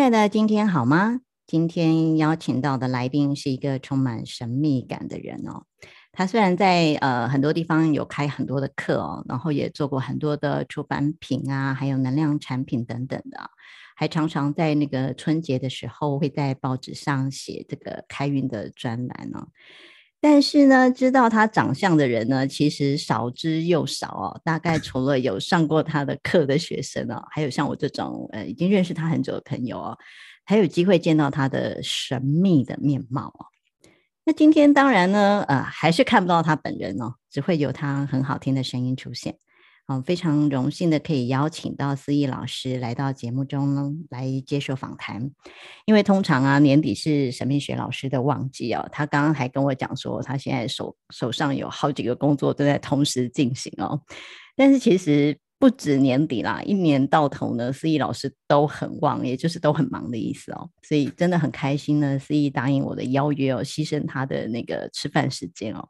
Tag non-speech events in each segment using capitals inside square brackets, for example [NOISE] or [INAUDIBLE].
亲爱的，今天好吗？今天邀请到的来宾是一个充满神秘感的人哦。他虽然在呃很多地方有开很多的课哦，然后也做过很多的出版品啊，还有能量产品等等的，还常常在那个春节的时候会在报纸上写这个开运的专栏哦。但是呢，知道他长相的人呢，其实少之又少哦。大概 [LAUGHS] 除了有上过他的课的学生哦，还有像我这种呃已经认识他很久的朋友哦，还有机会见到他的神秘的面貌哦。那今天当然呢，呃，还是看不到他本人哦，只会有他很好听的声音出现。嗯，非常荣幸的可以邀请到思义老师来到节目中呢，来接受访谈。因为通常啊，年底是神秘学老师的旺季哦。他刚刚还跟我讲说，他现在手手上有好几个工作都在同时进行哦。但是其实。不止年底啦，一年到头呢，思逸老师都很旺，也就是都很忙的意思哦。所以真的很开心呢，思逸答应我的邀约哦，牺牲他的那个吃饭时间哦，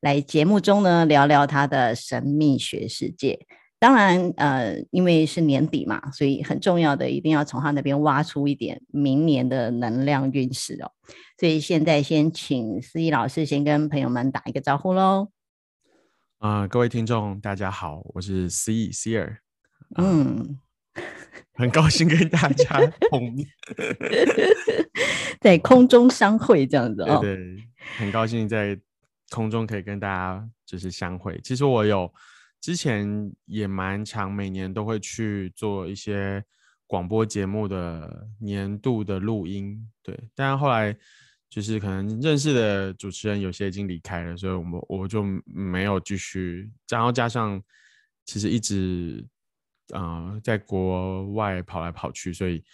来节目中呢聊聊他的神秘学世界。当然，呃，因为是年底嘛，所以很重要的一定要从他那边挖出一点明年的能量运势哦。所以现在先请思逸老师先跟朋友们打一个招呼喽。啊、呃，各位听众，大家好，我是思逸思尔，嗯，很高兴跟大家碰面，[LAUGHS] 在空中相会这样子 [LAUGHS] 哦，对，对，很高兴在空中可以跟大家就是相会。其实我有之前也蛮常，每年都会去做一些广播节目的年度的录音，对，但后来。就是可能认识的主持人有些已经离开了，所以我们我就没有继续。然后加上其实一直啊、呃、在国外跑来跑去，所以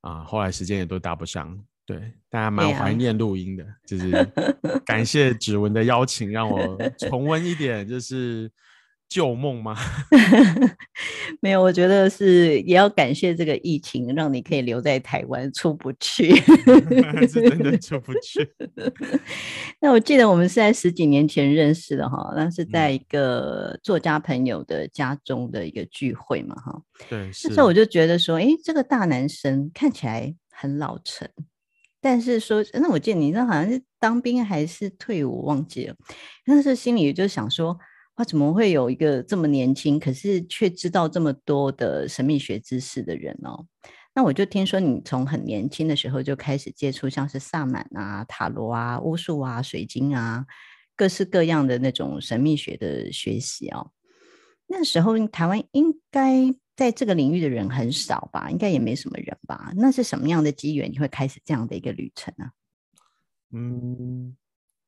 啊、呃、后来时间也都搭不上。对，大家蛮怀念录音的，啊、就是 [LAUGHS] 感谢指纹的邀请，让我重温一点，就是。旧梦吗？[LAUGHS] 没有，我觉得是也要感谢这个疫情，让你可以留在台湾出不去 [LAUGHS] [LAUGHS] 是真的出不去。那我记得我们是在十几年前认识的哈，那是在一个作家朋友的家中的一个聚会嘛哈。对，那时候我就觉得说，哎，这个大男生看起来很老成，但是说，那我记得你那好像是当兵还是退伍，忘记了。但是心里就想说。他怎么会有一个这么年轻，可是却知道这么多的神秘学知识的人哦？那我就听说你从很年轻的时候就开始接触像是萨满啊、塔罗啊、巫术啊、水晶啊，各式各样的那种神秘学的学习哦。那时候台湾应该在这个领域的人很少吧？应该也没什么人吧？那是什么样的机缘你会开始这样的一个旅程呢？嗯。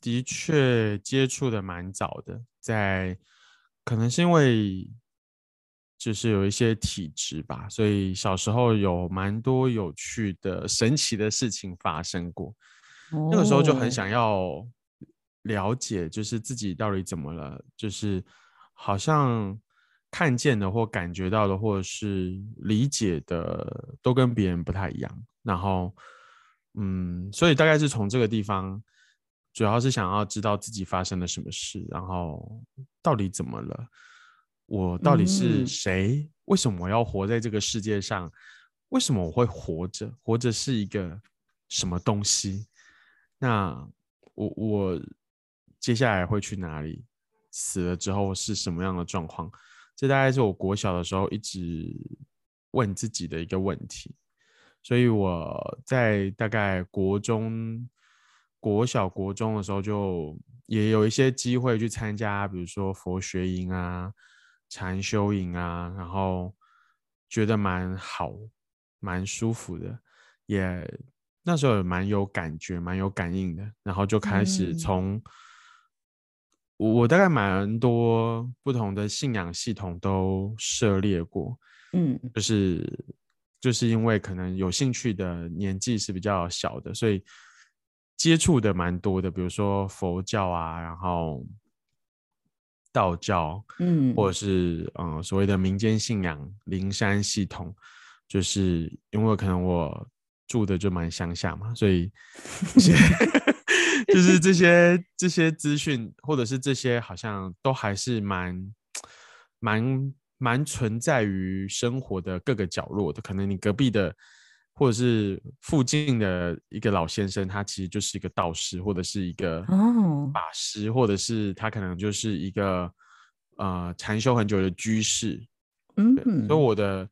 的确接触的蛮早的，在可能是因为就是有一些体质吧，所以小时候有蛮多有趣的、神奇的事情发生过。哦、那个时候就很想要了解，就是自己到底怎么了，就是好像看见的或感觉到的，或者是理解的，都跟别人不太一样。然后，嗯，所以大概是从这个地方。主要是想要知道自己发生了什么事，然后到底怎么了？我到底是谁？嗯、为什么我要活在这个世界上？为什么我会活着？活着是一个什么东西？那我我接下来会去哪里？死了之后是什么样的状况？这大概是我国小的时候一直问自己的一个问题。所以我在大概国中。国小、国中的时候，就也有一些机会去参加，比如说佛学营啊、禅修营啊，然后觉得蛮好、蛮舒服的，也那时候也蛮有感觉、蛮有感应的，然后就开始从我大概蛮多不同的信仰系统都涉猎过，嗯，就是就是因为可能有兴趣的年纪是比较小的，所以接触的蛮多的，比如说佛教啊，然后道教，嗯，或者是嗯所谓的民间信仰灵山系统，就是因为可能我住的就蛮乡下嘛，所以。[LAUGHS] 就是这些这些资讯，或者是这些，好像都还是蛮蛮蛮存在于生活的各个角落的。可能你隔壁的，或者是附近的一个老先生，他其实就是一个道士，或者是一个法师，或者是他可能就是一个呃禅修很久的居士。嗯，所以我的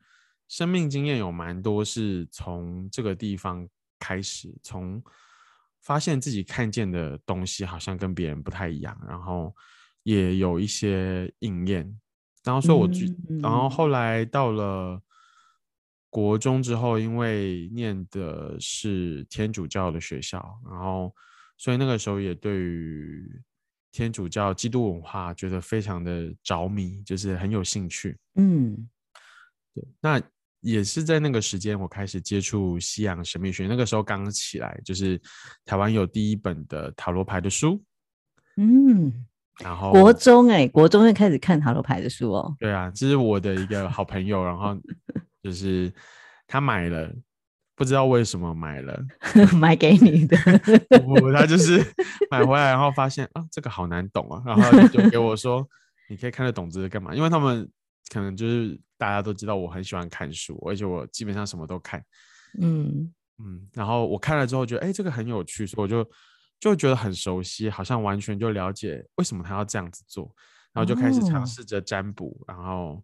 生命经验有蛮多是从这个地方开始，从。发现自己看见的东西好像跟别人不太一样，然后也有一些应验。然后说我，嗯、然后后来到了国中之后，因为念的是天主教的学校，然后所以那个时候也对于天主教基督文化觉得非常的着迷，就是很有兴趣。嗯，对，那。也是在那个时间，我开始接触西洋神秘学。那个时候刚起来，就是台湾有第一本的塔罗牌的书。嗯，然后国中哎、欸，国中就开始看塔罗牌的书哦。对啊，这是我的一个好朋友，然后就是他买了，不知道为什么买了，[LAUGHS] 买给你的。[LAUGHS] 不，他就是 [LAUGHS] 买回来，然后发现啊，这个好难懂啊，然后就给我说，你可以看得懂这是干嘛？因为他们。可能就是大家都知道我很喜欢看书，而且我基本上什么都看，嗯嗯，然后我看了之后觉得，哎，这个很有趣，所以我就就觉得很熟悉，好像完全就了解为什么他要这样子做，然后就开始尝试着占卜，哦、然后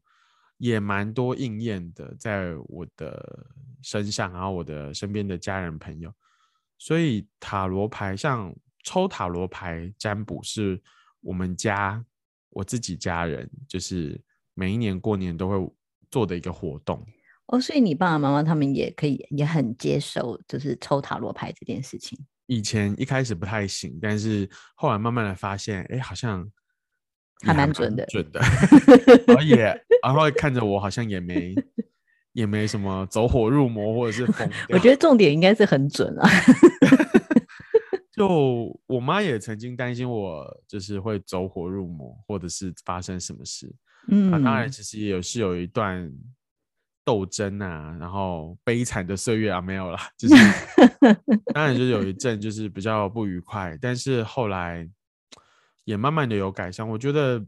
也蛮多应验的在我的身上，然后我的身边的家人朋友，所以塔罗牌像抽塔罗牌占卜是我们家我自己家人就是。每一年过年都会做的一个活动哦，所以你爸爸妈妈他们也可以也很接受，就是抽塔罗牌这件事情。以前一开始不太行，但是后来慢慢的发现，哎，好像还蛮准的，准的。[LAUGHS] 然后也然后看着我，好像也没也没什么走火入魔或者是疯。[LAUGHS] 我觉得重点应该是很准啊。[LAUGHS] 就我妈也曾经担心我，就是会走火入魔，或者是发生什么事。嗯，啊、当然，其实也是有一段斗争啊，然后悲惨的岁月啊，没有啦，就是当然就是有一阵就是比较不愉快，但是后来也慢慢的有改善。我觉得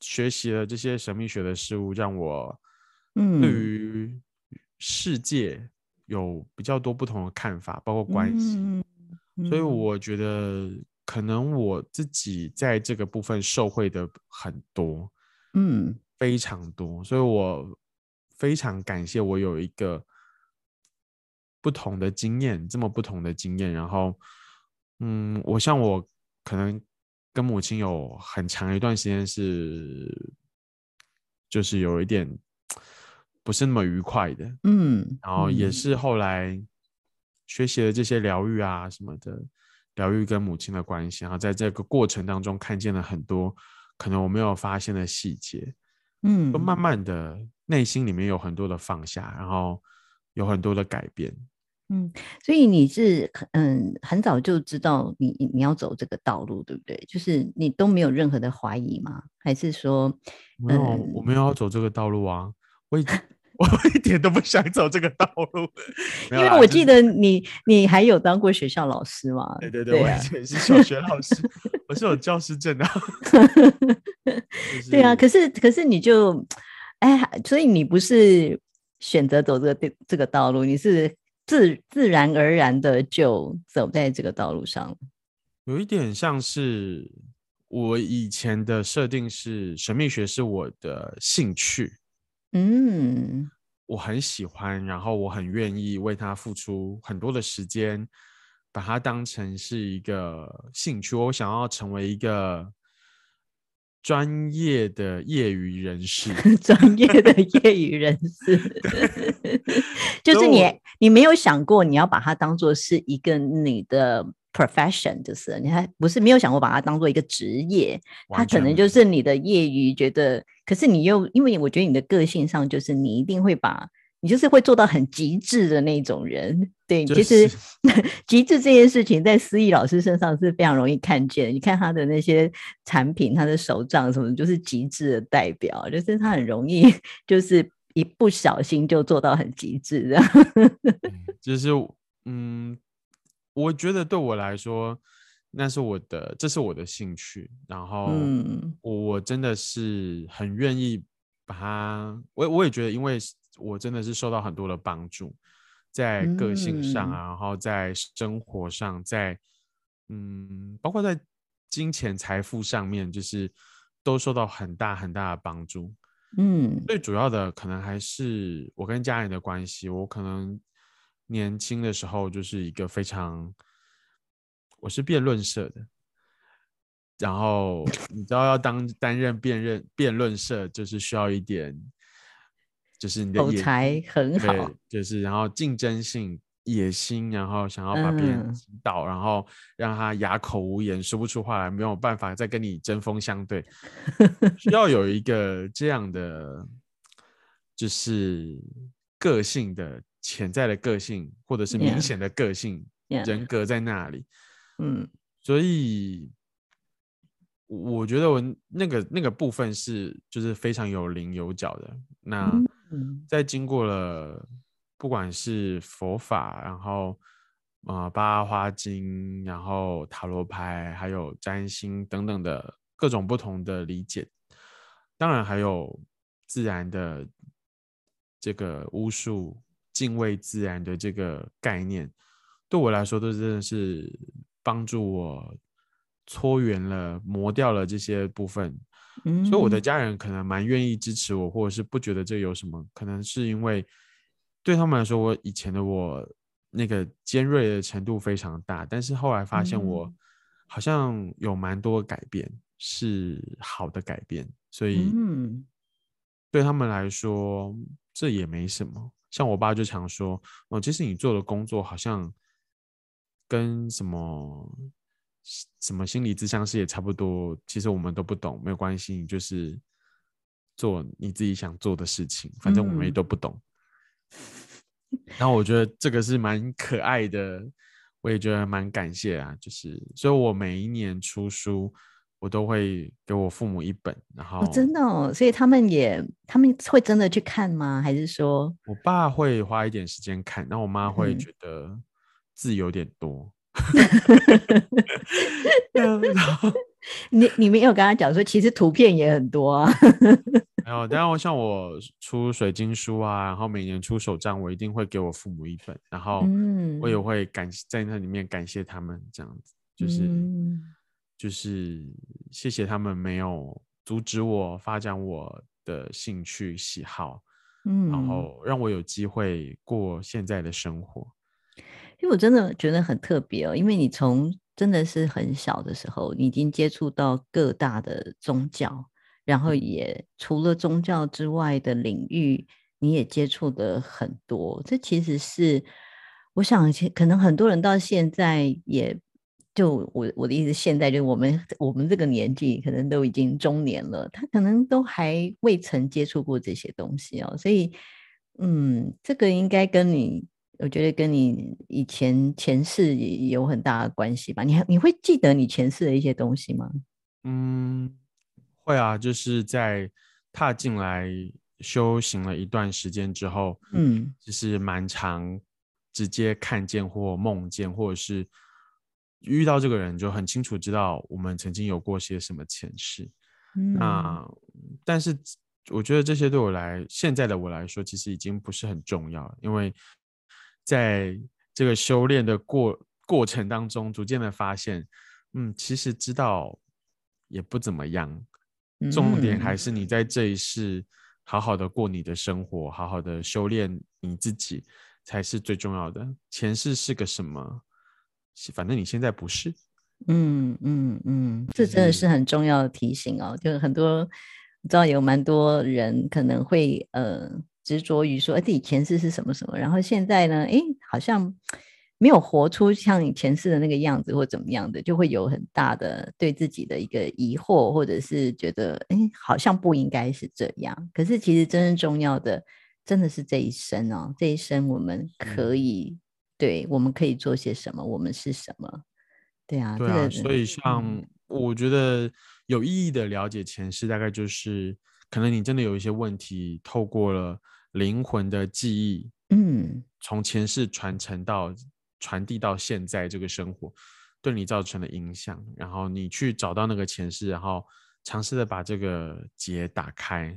学习了这些神秘学的事物，让我对于世界有比较多不同的看法，包括关系。嗯嗯、所以我觉得可能我自己在这个部分受惠的很多。嗯，非常多，所以我非常感谢我有一个不同的经验，这么不同的经验。然后，嗯，我像我可能跟母亲有很长一段时间是，就是有一点不是那么愉快的，嗯，然后也是后来学习了这些疗愈啊什么的，疗愈跟母亲的关系，然后在这个过程当中看见了很多。可能我没有发现的细节，嗯，就慢慢的内心里面有很多的放下，然后有很多的改变，嗯，所以你是嗯很早就知道你你要走这个道路，对不对？就是你都没有任何的怀疑吗？还是说没有？我没有要走这个道路啊，我已经。[LAUGHS] 我一点都不想走这个道路，因为我记得你，你还有当过学校老师嘛？对对对，我以前是小学老师，[LAUGHS] 我是有教师证的。[LAUGHS] 对啊，可是可是你就，哎，所以你不是选择走这个这个道路，你是自自然而然的就走在这个道路上。有一点像是我以前的设定是神秘学是我的兴趣。嗯，我很喜欢，然后我很愿意为它付出很多的时间，把它当成是一个兴趣。我想要成为一个专业的业余人士，[LAUGHS] 专业的业余人士，[LAUGHS] 就是你，你没有想过你要把它当做是一个你的 profession，就是你还不是没有想过把它当做一个职业，它可能就是你的业余。觉得，可是你又因为我觉得你的个性上就是你一定会把。你就是会做到很极致的那种人，对，就是、其 [LAUGHS] 实极致这件事情在思义老师身上是非常容易看见。你看他的那些产品，他的手账什么，就是极致的代表，就是他很容易 [LAUGHS] 就是一不小心就做到很极致的。[LAUGHS] 就是嗯，我觉得对我来说，那是我的，这是我的兴趣。然后，嗯，我真的是很愿意把它，我我也觉得，因为。我真的是受到很多的帮助，在个性上啊，嗯、然后在生活上，在嗯，包括在金钱财富上面，就是都受到很大很大的帮助。嗯，最主要的可能还是我跟家人的关系。我可能年轻的时候就是一个非常，我是辩论社的，然后 [LAUGHS] 你知道要当担任辩论辩论社，就是需要一点。就是你的口才很好，就是然后竞争性、野心，然后想要把别人击倒，嗯、然后让他哑口无言，说不出话来，没有办法再跟你针锋相对，需要有一个这样的，就是个性的潜在的个性，或者是明显的个性 Yeah. 人格在那里。嗯，所以我觉得我那个那个部分是就是非常有棱有角的。那。嗯在经过了不管是佛法，然后啊、呃、八花经，然后塔罗牌，还有占星等等的各种不同的理解，当然还有自然的这个巫术、敬畏自然的这个概念，对我来说都真的是帮助我搓圆了、磨掉了这些部分。所以我的家人可能蛮愿意支持我，或者是不觉得这有什么，可能是因为对他们来说，我以前的我那个尖锐的程度非常大，但是后来发现我好像有蛮多改变，是好的改变，所以对他们来说这也没什么。像我爸就常说，哦，其实你做的工作好像跟什么。什么心理咨商师也差不多，其实我们都不懂，没有关系，你就是做你自己想做的事情，反正我们也都不懂。嗯、[LAUGHS] 然后我觉得这个是蛮可爱的，我也觉得蛮感谢啊。就是，所以我每一年出书，我都会给我父母一本，然后、哦、真的哦，所以他们也他们会真的去看吗？还是说我爸会花一点时间看，然后我妈会觉得字有点多。[LAUGHS] [LAUGHS] 你你没有跟他讲说，其实图片也很多啊。[LAUGHS] 没有，当然，像我出水晶书啊，然后每年出手账，我一定会给我父母一本，然后我也会感在那里面感谢他们，这样子就是、嗯、就是谢谢他们没有阻止我发展我的兴趣喜好，嗯，然后让我有机会过现在的生活。因为我真的觉得很特别哦，因为你从真的是很小的时候，你已经接触到各大的宗教，然后也除了宗教之外的领域，你也接触的很多。这其实是我想，可能很多人到现在也就我我的意思，现在就我们我们这个年纪，可能都已经中年了，他可能都还未曾接触过这些东西哦。所以，嗯，这个应该跟你。我觉得跟你以前前世也有很大的关系吧？你还你会记得你前世的一些东西吗？嗯，会啊，就是在踏进来修行了一段时间之后，嗯，就是蛮常直接看见或梦见，或者是遇到这个人，就很清楚知道我们曾经有过些什么前世。嗯，那但是我觉得这些对我来现在的我来说，其实已经不是很重要了，因为。在这个修炼的过过程当中，逐渐的发现，嗯，其实知道也不怎么样。重点还是你在这一世好好的过你的生活，好好的修炼你自己，才是最重要的。前世是个什么？反正你现在不是。嗯嗯嗯，这真的是很重要的提醒哦。就是很多，你知道有蛮多人可能会呃。执着于说，哎，自己前世是什么什么，然后现在呢，哎，好像没有活出像你前世的那个样子或怎么样的，就会有很大的对自己的一个疑惑，或者是觉得哎，好像不应该是这样。可是其实真正重要的，真的是这一生哦，这一生我们可以，嗯、对，我们可以做些什么，我们是什么？对啊，对啊。这个、所以像我觉得有意义的了解前世，大概就是可能你真的有一些问题，透过了灵魂的记忆，嗯，从前世传承到。传递到现在这个生活对你造成的影响，然后你去找到那个前世，然后尝试的把这个结打开。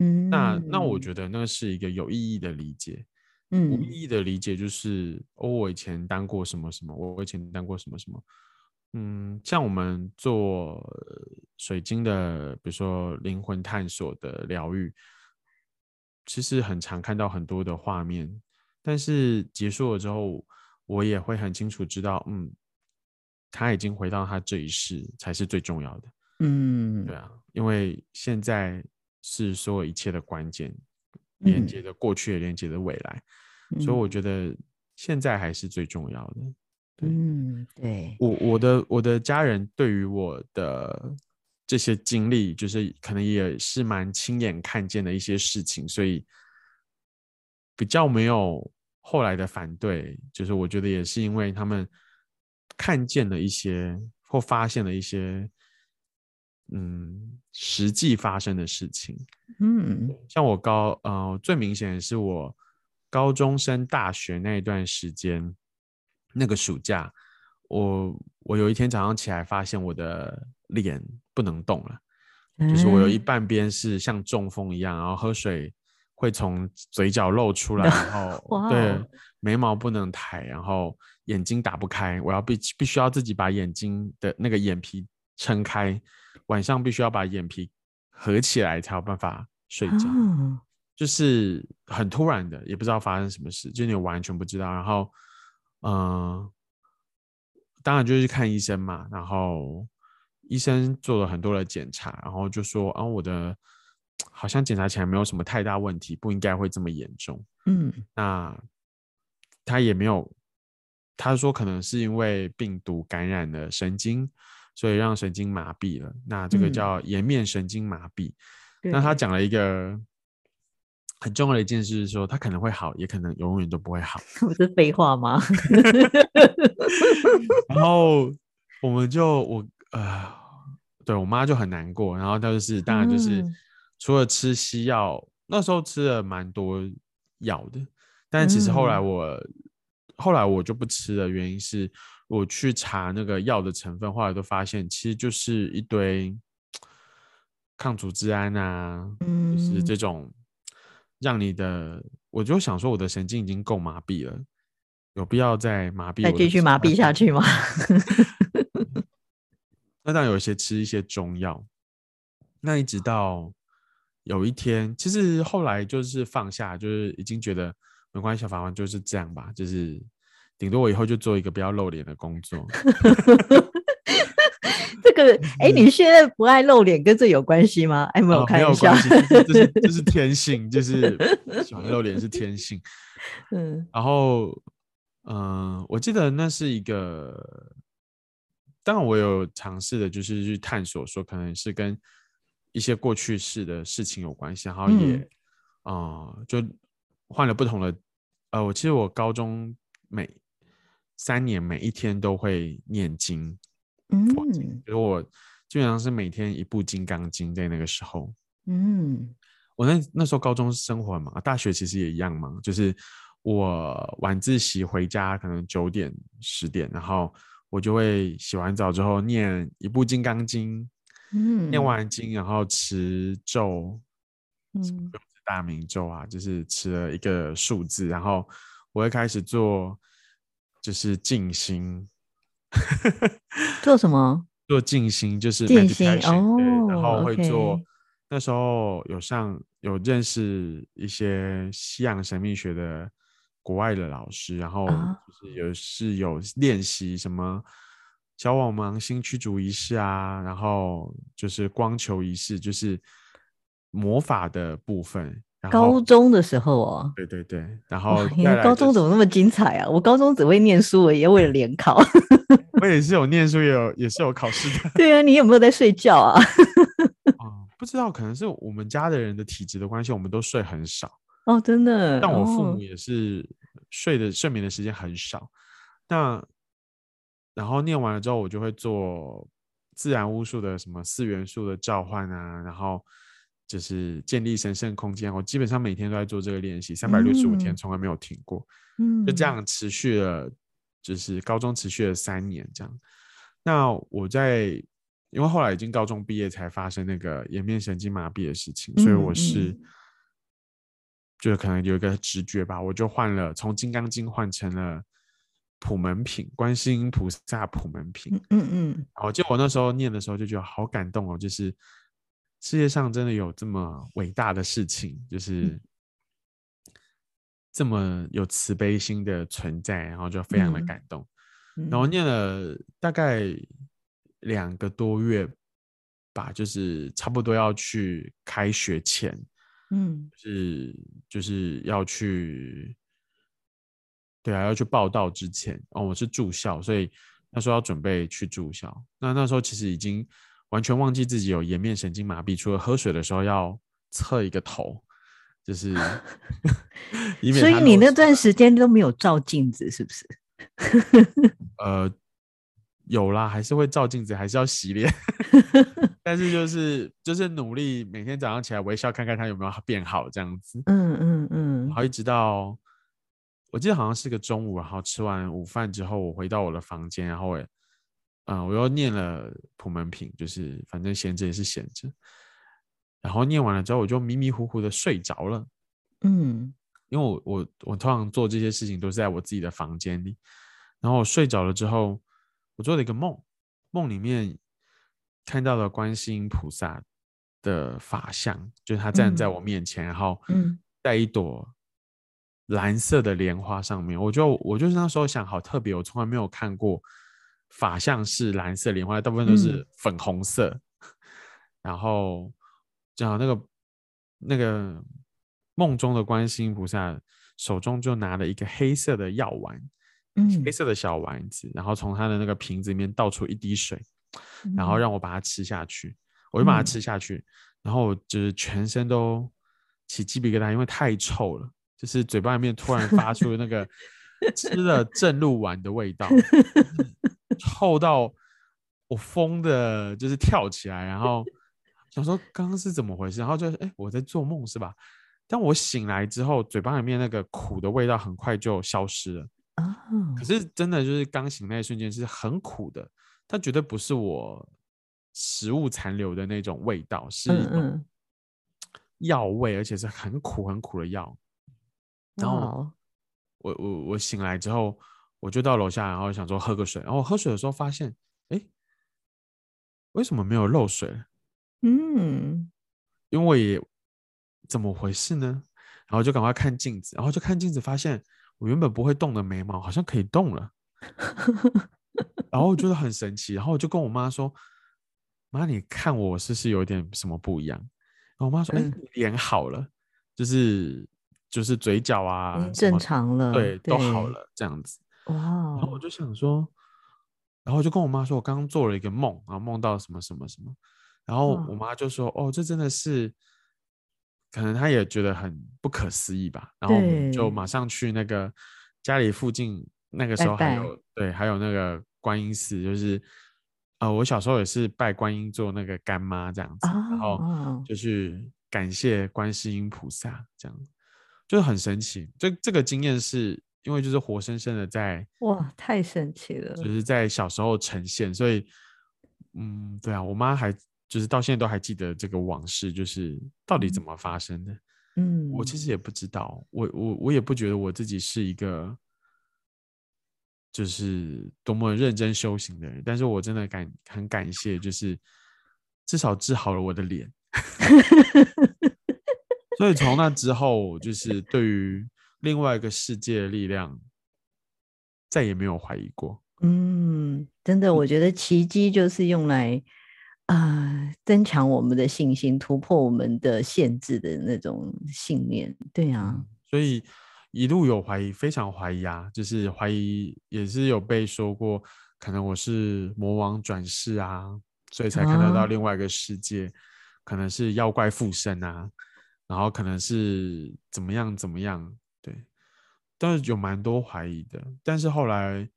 嗯，那那我觉得那是一个有意义的理解。嗯，无意义的理解就是哦，我以前当过什么什么，我以前当过什么什么。嗯，像我们做水晶的，比如说灵魂探索的疗愈，其实很常看到很多的画面，但是结束了之后。我也会很清楚知道，嗯，他已经回到他这一世才是最重要的，嗯，对啊，因为现在是所有一切的关键，连接的过去也连接的未来，嗯，所以我觉得现在还是最重要的。对，嗯，对，我我的我的家人对于我的这些经历，就是可能也是蛮亲眼看见的一些事情，所以比较没有。后来的反对，就是我觉得也是因为他们看见了一些或发现了一些，嗯，实际发生的事情。嗯，像我高呃最明显的是我高中升大学那一段时间，那个暑假，我我有一天早上起来发现我的脸不能动了，就是我有一半边是像中风一样，然后喝水。会从嘴角露出来，然后 [LAUGHS]. 对眉毛不能抬，然后眼睛打不开，我要必必须要自己把眼睛的那个眼皮撑开，晚上必须要把眼皮合起来才有办法睡觉，oh. 就是很突然的，也不知道发生什么事，就你完全不知道。然后，嗯、呃，当然就是看医生嘛，然后医生做了很多的检查，然后就说啊，我的。好像检查起来没有什么太大问题，不应该会这么严重。嗯，那他也没有，他说可能是因为病毒感染了神经，所以让神经麻痹了。那这个叫颜面神经麻痹。嗯、那他讲了一个很重要的一件事，是说它可能会好，也可能永远都不会好。[LAUGHS] 不是废话吗？[LAUGHS] 然后我们就我呃，对我妈就很难过，然后她就是当然就是。嗯除了吃西药，那时候吃了蛮多药的，但其实后来我、嗯、后来我就不吃的，原因是我去查那个药的成分，后来都发现其实就是一堆 [TSK] 抗组织胺啊，嗯、就是这种让你的，我就想说我的神经已经够麻痹了，有必要再麻痹，再继续麻痹下 [LAUGHS] 去吗？[LAUGHS] 那当然有一些吃一些中药，那一直到。有一天，其实后来就是放下，就是已经觉得没关系，小法官就是这样吧，就是顶多我以后就做一个不要露脸的工作。[LAUGHS] 这个，哎、欸，你现在不爱露脸，跟这有关系吗？哎，没有开玩笑，这是这是，[LAUGHS] 这是天性，就是喜欢露脸是天性。[LAUGHS] 嗯，然后，嗯、呃，我记得那是一个，当然我有尝试的，就是去探索，说可能是跟。一些过去式的事情有关系，然后也，啊、嗯呃，就换了不同的，呃，我其实我高中每三年每一天都会念经，嗯，我基本上是每天一部《金刚经》在那个时候，嗯，我那那时候高中生活嘛，大学其实也一样嘛，就是我晚自习回家可能九点十点，然后我就会洗完澡之后念一部《金刚经》。嗯，念完经，然后持咒，嗯，大明咒啊，就是持了一个数字，然后我会开始做，就是静心。[LAUGHS] 做什么？做静心，就是静心哦。然后会做那时候有上有认识一些西洋神秘学的国外的老师，然后就是有是有练习什么。小网芒星驱逐仪式啊，然后就是光球仪式，就是魔法的部分。高中的时候哦，对对对，然后、就是、你的高中怎么那么精彩啊？我高中只会念书，我也为了联 [LAUGHS] 考。我也是有念书，也有也是有考试的。对啊，你有没有在睡觉啊？嗯，[LAUGHS] 不知道，可能是我们家的人的体质的关系，我们都睡很少。哦，真的。但我父母也是睡的、哦、睡眠的时间很少。那然后念完了之后，我就会做自然巫术的什么四元素的召唤啊，然后就是建立神圣空间。我基本上每天都在做这个练习，三百六十五天从来没有停过。嗯，就这样持续了。就是高中持续了三年这样，那我在因为后来已经高中毕业才发生那个颜面神经麻痹的事情，所以我是、嗯、就是可能有一个直觉吧，我就换了从金刚经换成了普门品，观世音菩萨普门品。嗯嗯，我记得我那时候念的时候就觉得好感动哦，就是世界上真的有这么伟大的事情，就是。嗯。这么有慈悲心的存在，然后就非常的感动，嗯、然后念了大概两个多月吧，就是差不多要去开学前，嗯，是就是要去，对啊，要去报到之前，哦，我是住校，所以那时候要准备去住校，那那时候其实已经完全忘记自己有颜面神经麻痹，除了喝水的时候要侧一个头。就是，[LAUGHS] 所以你那段时间都没有照镜子，是不是？[LAUGHS] 呃，有啦，还是会照镜子，还是要洗脸，[LAUGHS] 但是就是就是努力每天早上起来微笑，看看它有没有变好这样子。嗯嗯嗯。然后一直到我记得好像是个中午，然后吃完午饭之后，我回到我的房间，然后我嗯、呃，我又念了普门品，就是反正闲着也是闲着。然后念完了之后，我就迷迷糊糊的睡着了。嗯，因为我我我通常做这些事情都是在我自己的房间里。然后我睡着了之后，我做了一个梦，梦里面看到了观世音菩萨的法相，就是他站在我面前，嗯、然后在一朵蓝色的莲花上面。我就我就是那时候想，好特别，我从来没有看过法相是蓝色莲花，大部分都是粉红色。嗯、然后。正好那个那个梦中的观世音菩萨手中就拿了一个黑色的药丸，嗯，黑色的小丸子，然后从他的那个瓶子里面倒出一滴水，然后让我把它吃下去，我就把它吃下去，然后就是全身都起鸡皮疙瘩，因为太臭了，就是嘴巴里面突然发出那个吃了正露丸的味道，臭到我疯的，就是跳起来，然后。想说刚刚是怎么回事，然后就哎、欸，我在做梦是吧？但我醒来之后，嘴巴里面那个苦的味道很快就消失了。Oh. 可是真的就是刚醒那一瞬间是很苦的，它绝对不是我食物残留的那种味道，是一种药味，而且是很苦很苦的药。然后我我我醒来之后，我就到楼下，然后想说喝个水，然后我喝水的时候发现，哎、欸，为什么没有漏水？嗯，因为怎么回事呢？然后就赶快看镜子，然后就看镜子，发现我原本不会动的眉毛好像可以动了，[LAUGHS] 然后我觉得很神奇，然后我就跟我妈说：“妈，你看我是不是有点什么不一样？”然后我妈说：“哎、嗯，脸好了，就是就是嘴角啊，正常了，对，对，都好了，这样子。”哇，然后我就想说，然后我就跟我妈说：“我刚刚做了一个梦，然后梦到什么什么什么。”然后我妈就说：“哦，这真的是，可能她也觉得很不可思议吧。”然后我们就马上去那个家里附近，那个时候还有对，还有那个观音寺，就是呃，我小时候也是拜观音做那个干妈这样子，哦、然后就去感谢观世音菩萨，这样就是很神奇。这这个经验是因为就是活生生的在哇，太神奇了，就是在小时候呈现，所以嗯，对啊，我妈还。就是到现在都还记得这个往事，就是到底怎么发生的。嗯，我其实也不知道，我我我也不觉得我自己是一个就是多么认真修行的人，但是我真的感很感谢，就是至少治好了我的脸。[LAUGHS] 所以从那之后，就是对于另外一个世界的力量再也没有怀疑过。嗯，真的，我觉得奇迹就是用来。啊、呃，增强我们的信心，突破我们的限制的那种信念。对啊，嗯、所以一路有怀疑，非常怀疑啊，就是怀疑也是有被说过，可能我是魔王转世啊，所以才看得到另外一个世界，啊、可能是妖怪附身啊，然后可能是怎么样怎么样，对，但是有蛮多怀疑的，但是后来。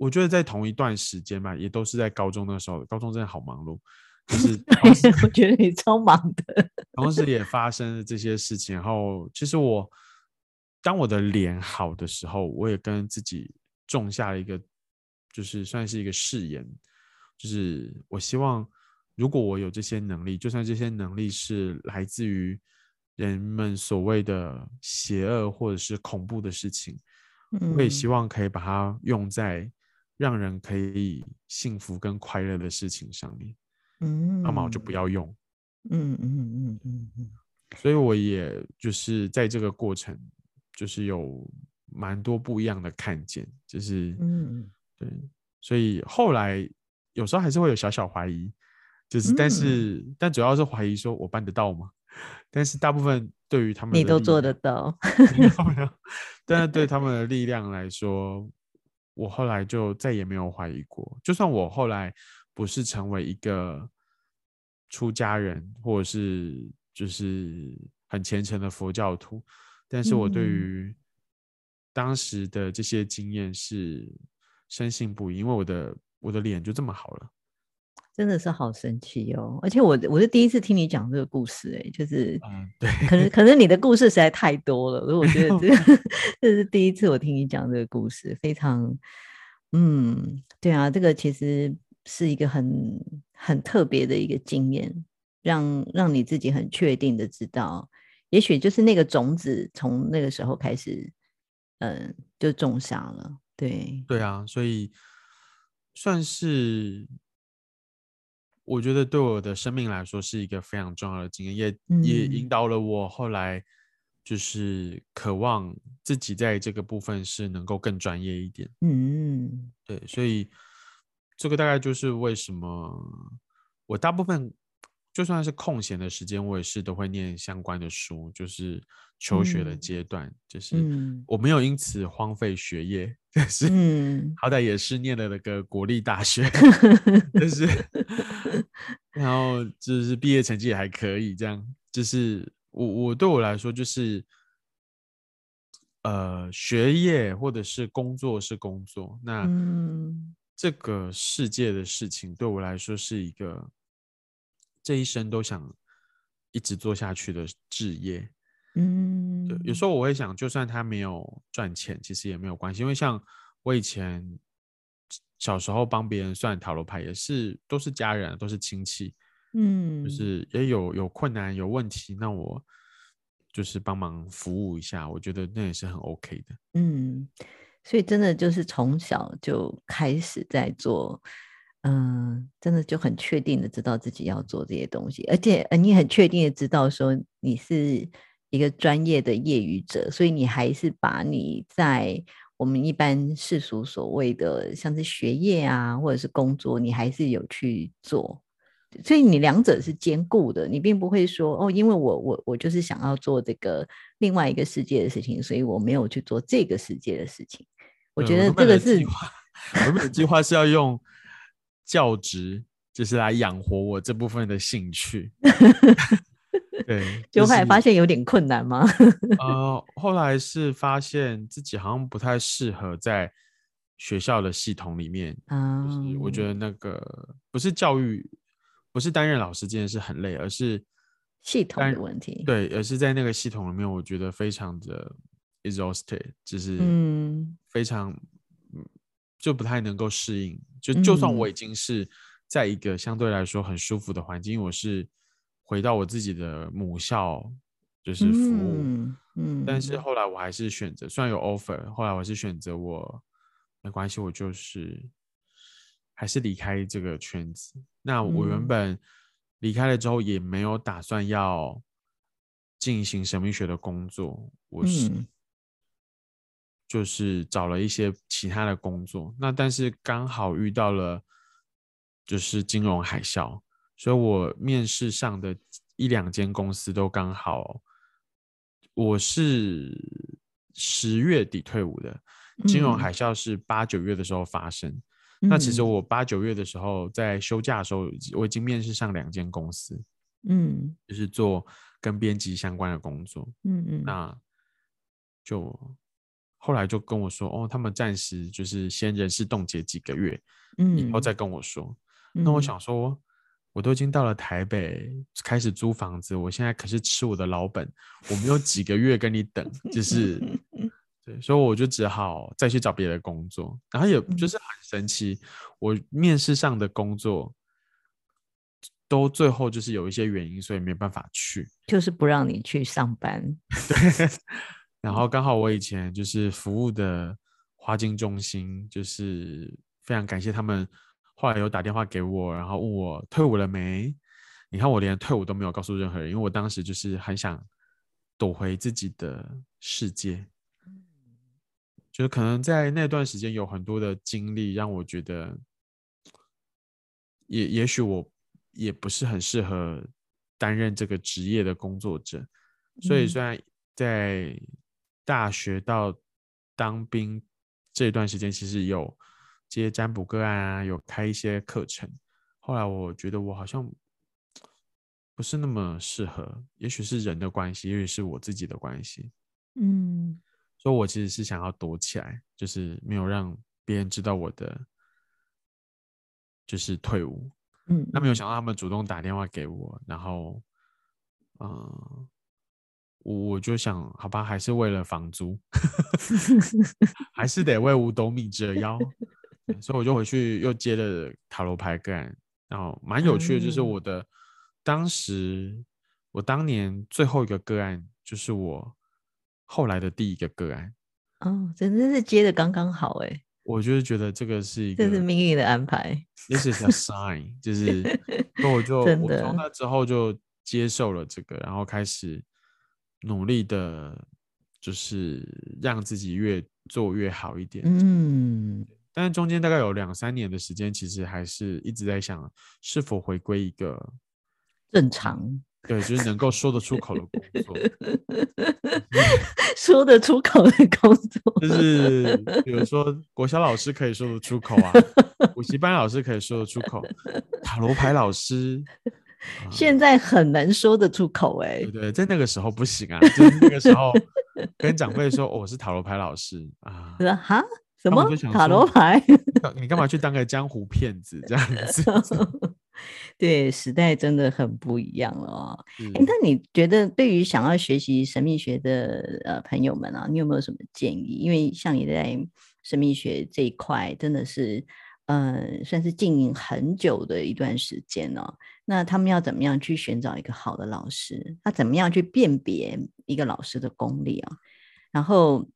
我觉得在同一段时间吧，也都是在高中的时候，高中真的好忙碌，就是 [LAUGHS] 我觉得你超忙的，同时也发生了这些事情。然后，其实我当我的脸好的时候，我也跟自己种下了一个，就是算是一个誓言，就是我希望，如果我有这些能力，就算这些能力是来自于人们所谓的邪恶或者是恐怖的事情，我也希望可以把它用在。让人可以幸福跟快乐的事情上面，嗯，那么我就不要用，嗯嗯嗯嗯嗯，所以我也就是在这个过程，就是有蛮多不一样的看见，就是嗯。对，所以后来有时候还是会有小小怀疑，就是但是、嗯、但主要是怀疑说我办得到吗？但是大部分对于他们，你都做得到，[LAUGHS] 但是对他们的力量来说。我后来就再也没有怀疑过，就算我后来不是成为一个出家人，或者是就是很虔诚的佛教徒，但是我对于当时的这些经验是深信不疑，因为我的我的脸就这么好了，真的是好神奇哦！而且我我是第一次听你讲这个故事，哎，就是嗯，对，可能可能你的故事实在太多了，所以我觉得 [LAUGHS] 这个 [LAUGHS] 这是第一次我听你讲这个故事，非常。嗯，对啊，这个其实是一个很很特别的一个经验，让让你自己很确定的知道，也许就是那个种子从那个时候开始，嗯，就种下了。对，对啊，所以算是我觉得对我的生命来说是一个非常重要的经验，也、嗯、也引导了我后来。就是渴望自己在这个部分是能够更专业一点。嗯，对，所以这个大概就是为什么我大部分就算是空闲的时间，我也是都会念相关的书。就是求学的阶段，嗯、就是我没有因此荒废学业，但是好歹也是念了那个国立大学，[LAUGHS] 但是然后就是毕业成绩也还可以，这样就是。我我对我来说就是，呃，学业或者是工作是工作，那这个世界的事情对我来说是一个这一生都想一直做下去的志业。嗯，对，有时候我会想，就算他没有赚钱，其实也没有关系，因为像我以前小时候帮别人算塔罗牌，也是都是家人，都是亲戚。嗯，就是也有有困难有问题，那我就是帮忙服务一下，我觉得那也是很 OK 的。嗯，所以真的就是从小就开始在做，嗯、呃，真的就很确定的知道自己要做这些东西，而且呃你很确定的知道说你是一个专业的业余者，所以你还是把你在我们一般世俗所谓的像是学业啊，或者是工作，你还是有去做。所以你两者是兼顾的，你并不会说哦，因为我我我就是想要做这个另外一个世界的事情，所以我没有去做这个世界的事情。我觉得这个是，[LAUGHS] 我们本的计划是要用教职，就是来养活我这部分的兴趣。[LAUGHS] 对，就后来发现有点困难吗？[LAUGHS] 呃，后来是发现自己好像不太适合在学校的系统里面。嗯，就是我觉得那个不是教育。不是担任老师这件事很累，而是系统的问题。对，而是在那个系统里面，我觉得非常的 exhausted，就是嗯，非常就不太能够适应。就就算我已经是在一个相对来说很舒服的环境，因为我是回到我自己的母校，就是服务，嗯，嗯，但是后来我还是选择，虽然有 offer，后来我还是选择我没关系，我就是。还是离开这个圈子。那我原本离开了之后，也没有打算要进行神秘学的工作。我是就是找了一些其他的工作。那但是刚好遇到了就是金融海啸，所以我面试上的一两间公司都刚好，我是十月底退伍的，金融海啸是八九月的时候发生。嗯、那其实我八九月的时候在休假的时候，我已经面试上两间公司，嗯，就是做跟编辑相关的工作，嗯嗯，那就后来就跟我说，哦，他们暂时就是先人事冻结几个月，嗯，以后再跟我说。那我想说，我都已经到了台北，开始租房子，我现在可是吃我的老本，我没有几个月跟你等，就是，[LAUGHS] 对，所以我就只好再去找别的工作，然后也就是很神奇，我面试上的工作，都最后就是有一些原因，所以没办法去，就是不让你去上班，[LAUGHS] 对，然后刚好我以前就是服务的花精中心，就是非常感谢他们。后来有打电话给我，然后问我退伍了没？你看我连退伍都没有告诉任何人，因为我当时就是很想躲回自己的世界。嗯，就是可能在那段时间有很多的经历，让我觉得也也许我也不是很适合担任这个职业的工作者。所以虽然在大学到当兵这段时间，其实有。接占卜个案啊，有开一些课程。后来我觉得我好像不是那么适合，也许是人的关系，也许是我自己的关系。嗯，所以我其实是想要躲起来，就是没有让别人知道我的就是退伍。嗯，那没有想到他们主动打电话给我，然后，嗯、呃，我我就想，好吧，还是为了房租，[LAUGHS] 还是得为五斗米折腰。所以我就回去又接了塔罗牌个案，然后蛮有趣的，就是我的、嗯、当时我当年最后一个个案，就是我后来的第一个个案。哦，真的是接的刚刚好哎！[LAUGHS] 我就是觉得这个是一个，这是命运的安排。This is a sign，就是，那我 [LAUGHS] 就我从那之后就接受了这个，然后开始努力的，就是让自己越做越好一点。嗯。但是中间大概有两三年的时间，其实还是一直在想是否回归一个正常，对，就是能够说得出口的工作，[LAUGHS] 说得出口的工作，就是比如说国小老师可以说得出口啊，补习班老师可以说得出口，塔罗牌老师现在很难说得出口哎、欸，对对，在那个时候不行啊，[LAUGHS] 就是那个时候跟长辈说、哦、我是塔罗牌老师啊，哈。什么塔罗牌？[LAUGHS] 你干嘛去当个江湖骗子这样子？[LAUGHS] 对，时代真的很不一样了哦。哎，那你觉得对于想要学习神秘学的呃朋友们啊，你有没有什么建议？因为像你在神秘学这一块，真的是呃算是经营很久的一段时间哦。那他们要怎么样去寻找一个好的老师？他怎么样去辨别一个老师的功力啊？然后。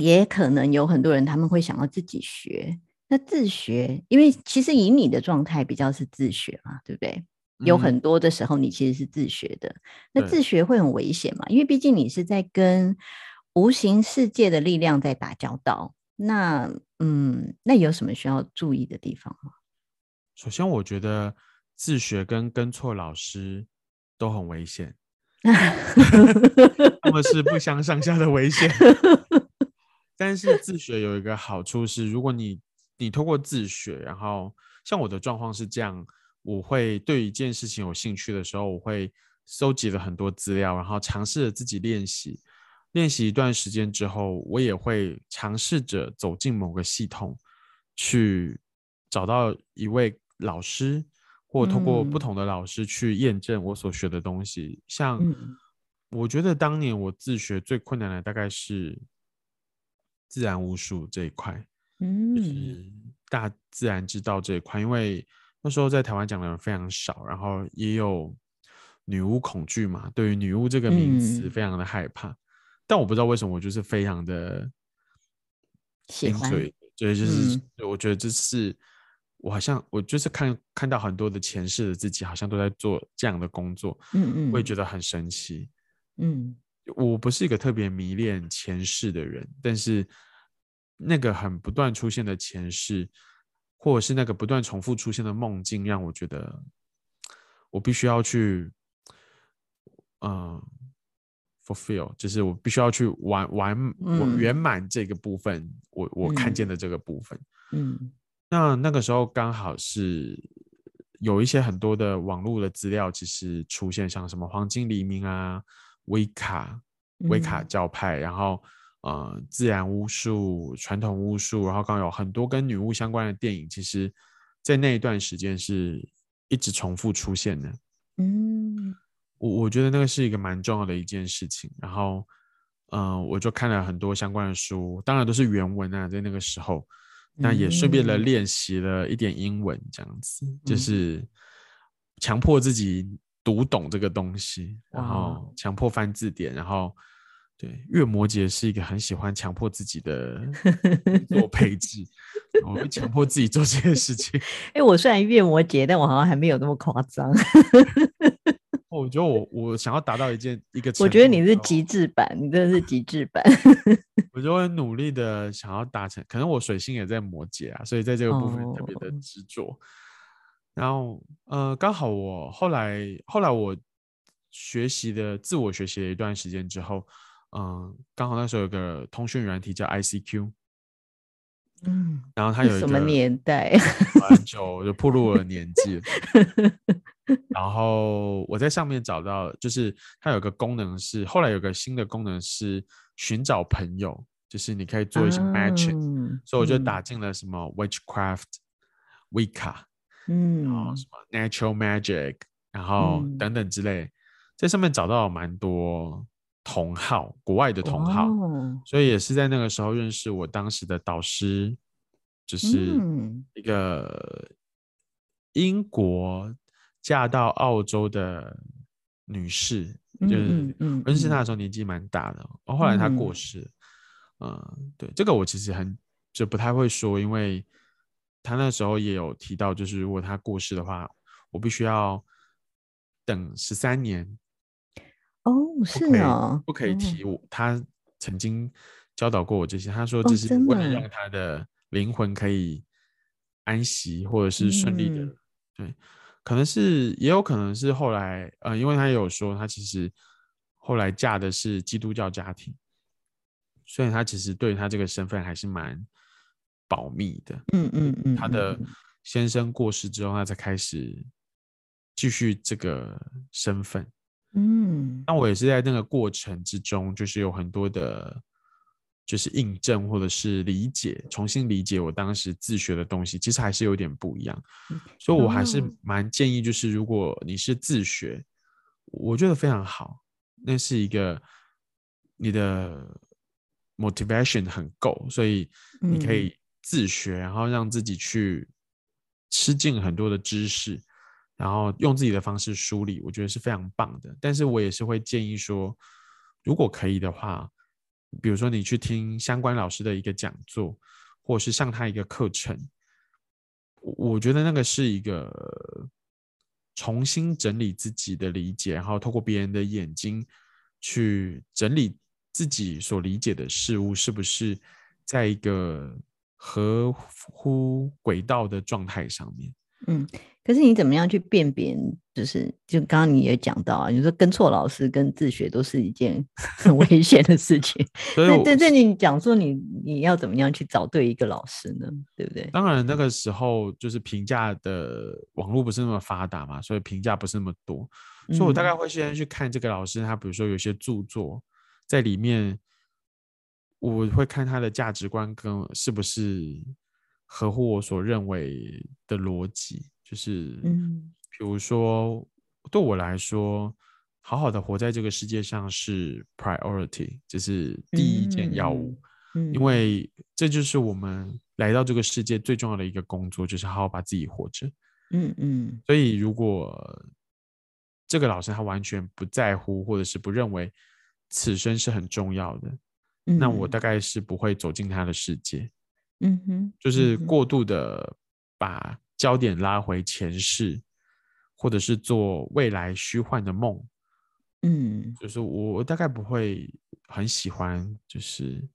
也可能有很多人他们会想要自己学，那自学，因为其实以你的状态比较是自学嘛，对不对？嗯、有很多的时候你其实是自学的，那自学会很危险嘛？因为毕竟你是在跟无形世界的力量在打交道。那嗯，那有什么需要注意的地方吗？首先，我觉得自学跟跟错老师都很危险，[LAUGHS] 他们是不相上下的危险。[LAUGHS] 但是自学有一个好处是，如果你你通过自学，然后像我的状况是这样，我会对一件事情有兴趣的时候，我会收集了很多资料，然后尝试着自己练习。练习一段时间之后，我也会尝试着走进某个系统，去找到一位老师，或通过不同的老师去验证我所学的东西。像我觉得当年我自学最困难的大概是。自然巫术这一块，嗯，就是大自然之道这一块，因为那时候在台湾讲的人非常少，然后也有女巫恐惧嘛，对于女巫这个名词非常的害怕，嗯、但我不知道为什么我就是非常的喜欢，对，就是、嗯、我觉得这是我好像我就是看看到很多的前世的自己，好像都在做这样的工作，嗯嗯，我也。觉得很神奇，嗯。我不是一个特别迷恋前世的人，但是那个很不断出现的前世，或者是那个不断重复出现的梦境，让我觉得我必须要去，嗯、呃，fulfill，就是我必须要去完完我圆满这个部分，嗯、我我看见的这个部分，嗯，嗯，那那个时候刚好是有一些很多的网络的资料，其实出现像什么黄金黎明啊、威卡、威卡教派，嗯、然后。呃，自然巫术、传统巫术，然后刚有很多跟女巫相关的电影，其实，在那一段时间是一直重复出现的。嗯，我我觉得那个是一个蛮重要的一件事情。然后，嗯、呃，我就看了很多相关的书，当然都是原文啊，在那个时候，那也顺便的练习了一点英文，这样子，嗯、就是强迫自己读懂这个东西，然后强迫翻字典，然后。对，月摩羯是一个很喜欢强迫自己的做 [LAUGHS] 配置，我会强迫自己做这件事情。哎、欸，我虽然月摩羯，但我好像还没有那么夸张。我觉得我我想要达到一件一个，我觉得你是极致版，你真的是极致版。我就会努力的想要达成，可能我水星也在摩羯啊，所以在这个部分特别的执着。Oh. 然后呃，刚好我后来后来我学习的自我学习了一段时间之后。嗯，刚好那时候有个通讯软体叫 ICQ，嗯，然后它有一个什么年代？很久就暴露了年纪。[LAUGHS] 然后我在上面找到，就是它有个功能是，后来有个新的功能是寻找朋友，就是你可以做一些 matching，嗯，所以我就打进了什么 witchcraft、Wicca，嗯，然后什么 natural magic，然后等等之类，在上面找到了蛮多。同好，国外的同好，哦、所以也是在那个时候认识我当时的导师，就是一个英国嫁到澳洲的女士，嗯、就是认识她的时候年纪蛮大的，后来她过世，嗯，嗯，对，这个我其实很就不太会说，因为她那时候也有提到，就是如果她过世的话，我必须要等十三年。哦，是啊，不可以提我。她曾经教导过我这些，她说这是为了让她的灵魂可以安息，或者是顺利的。对，可能是，也有可能是后来，呃，因为他也有说，他其实后来嫁的是基督教家庭，所以他其实对他这个身份还是蛮保密的。嗯嗯嗯，他的先生过世之后，他才开始继续这个身份。嗯，那我也是在那个过程之中，就是有很多的，就是印证或者是理解，重新理解我当时自学的东西，其实还是有点不一样。所以我还是蛮建议，就是如果你是自学，我觉得非常好，那是一个你的 motivation 很够，所以你可以自学，然后让自己去吃进很多的知识。然后用自己的方式梳理，我觉得是非常棒的。但是我也是会建议说，如果可以的话，比如说你去听相关老师的一个讲座，或是上他一个课程，我觉得那个是一个重新整理自己的理解，然后透过别人的眼睛去整理自己所理解的事物，是不是在一个合乎轨道的状态上面？嗯。可是你怎么样去辨别？就是就刚刚你也讲到啊，你说跟错老师跟自学都是一件 [LAUGHS] 很危险的事情。所以在这你讲说你你要怎么样去找对一个老师呢？对不对？当然那个时候就是评价的网络不是那么发达嘛，所以评价不是那么多。所以我大概会先去看这个老师，他比如说有些著作在里面，我会看他的价值观跟是不是合乎我所认为的逻辑。就是，嗯，比如说，对我来说，好好的活在这个世界上是 priority，就是第一件要务，因为这就是我们来到这个世界最重要的一个工作，就是好好把自己活着。嗯嗯。所以，如果这个老师他完全不在乎，或者是不认为此生是很重要的，那我大概是不会走进他的世界。嗯哼，就是过度的把。焦点拉回前世，或者是做未来虚幻的梦，嗯，就是我大概不会很喜欢，就是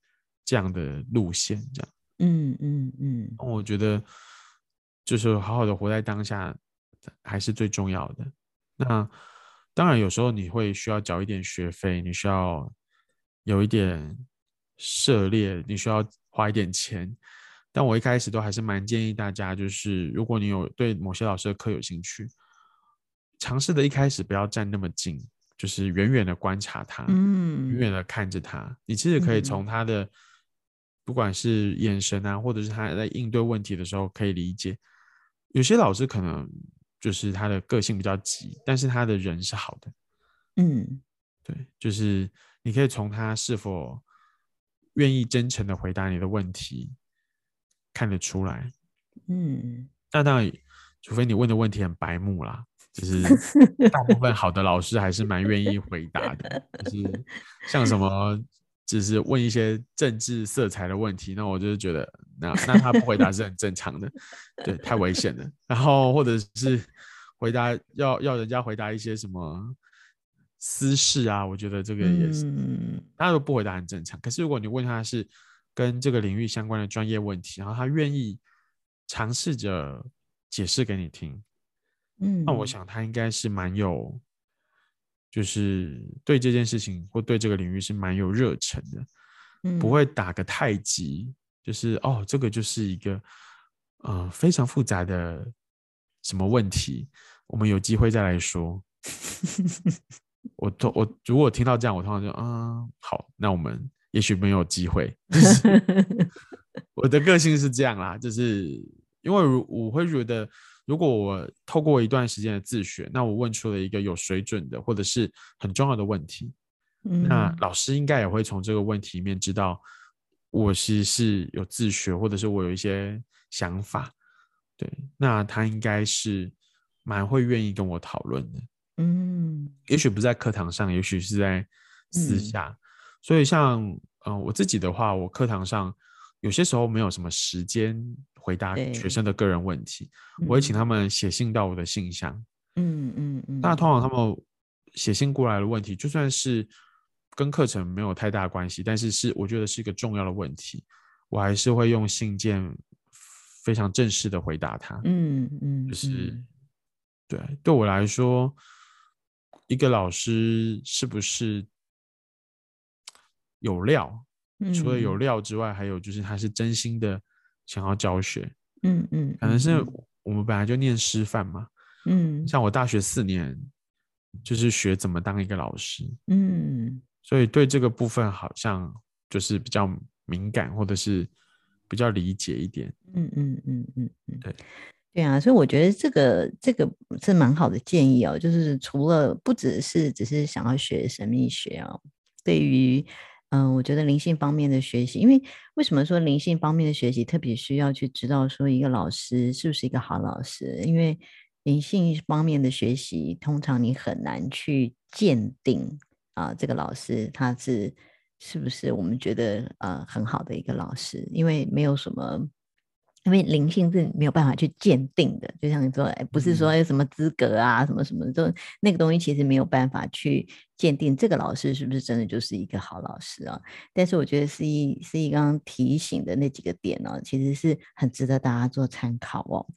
这样的路线，这样，嗯嗯嗯，我觉得就是好好的活在当下，还是最重要的。那当然，有时候你会需要缴一点学费，你需要有一点涉猎，你需要花一点钱。但我一开始都还是蛮建议大家，就是如果你有对某些老师的课有兴趣，尝试的一开始不要站那么近，就是远远的观察他，嗯，远远的看着他，你其实可以从他的不管是眼神啊，或者是他在应对问题的时候，可以理解，有些老师可能就是他的个性比较急，但是他的人是好的，嗯，对，就是你可以从他是否愿意真诚的回答你的问题。看得出来，嗯，那当然，除非你问的问题很白目啦，就是 [LAUGHS] 大部分好的老师还是蛮愿意回答的，就是像什么，只是问一些政治色彩的问题，那我就是觉得，那那他不回答是很正常的，[LAUGHS] 对，太危险了。然后或者是回答要要人家回答一些什么私事啊，我觉得这个也是，他如果不回答很正常。可是如果你问他是。跟这个领域相关的专业问题，然后他愿意尝试着解释给你听，嗯，那我想他应该是蛮有，就是对这件事情或对这个领域是蛮有热忱的，嗯，不会打个太极，就是哦，这个就是一个呃非常复杂的什么问题，我们有机会再来说。[LAUGHS] 我我我如果听到这样，我通常就嗯，好，那我们。也许没有机会，[LAUGHS] 我的个性是这样啦，就是因为如我会觉得，如果我透过一段时间的自学，那我问出了一个有水准的或者是很重要的问题，那老师应该也会从这个问题里面知道我其实是有自学，或者是我有一些想法，对，那他应该是蛮会愿意跟我讨论的，嗯，也许不在课堂上，也许是在私下。所以像，嗯，我自己的话，我课堂上有些时候没有什么时间回答学生的个人问题，我会请他们写信到我的信箱。嗯嗯嗯。那通常他们写信过来的问题，就算是跟课程没有太大关系，但是是我觉得是一个重要的问题，我还是会用信件非常正式的回答他。嗯嗯。就是，对，对我来说，一个老师是不是？有料，除了有料之外，嗯、还有就是他是真心的想要教学，嗯嗯，可能是我们本来就念师范嘛，嗯，像我大学四年就是学怎么当一个老师，嗯，所以对这个部分好像就是比较敏感，或者是比较理解一点，嗯嗯嗯嗯嗯，对对啊，所以我觉得这个这个是蛮好的建议哦，就是除了不只是只是想要学神秘学哦，对于嗯，我觉得灵性方面的学习，因为为什么说灵性方面的学习特别需要去知道说一个老师是不是一个好老师？因为灵性方面的学习，通常你很难去鉴定啊，这个老师他是是不是我们觉得呃很好的一个老师，因为没有什么。因为灵性是没有办法去鉴定的，就像你说，哎，不是说有什么资格啊，什么什么，就那个东西其实没有办法去鉴定这个老师是不是真的就是一个好老师啊。但是我觉得思逸思逸刚刚提醒的那几个点呢，其实是很值得大家做参考哦。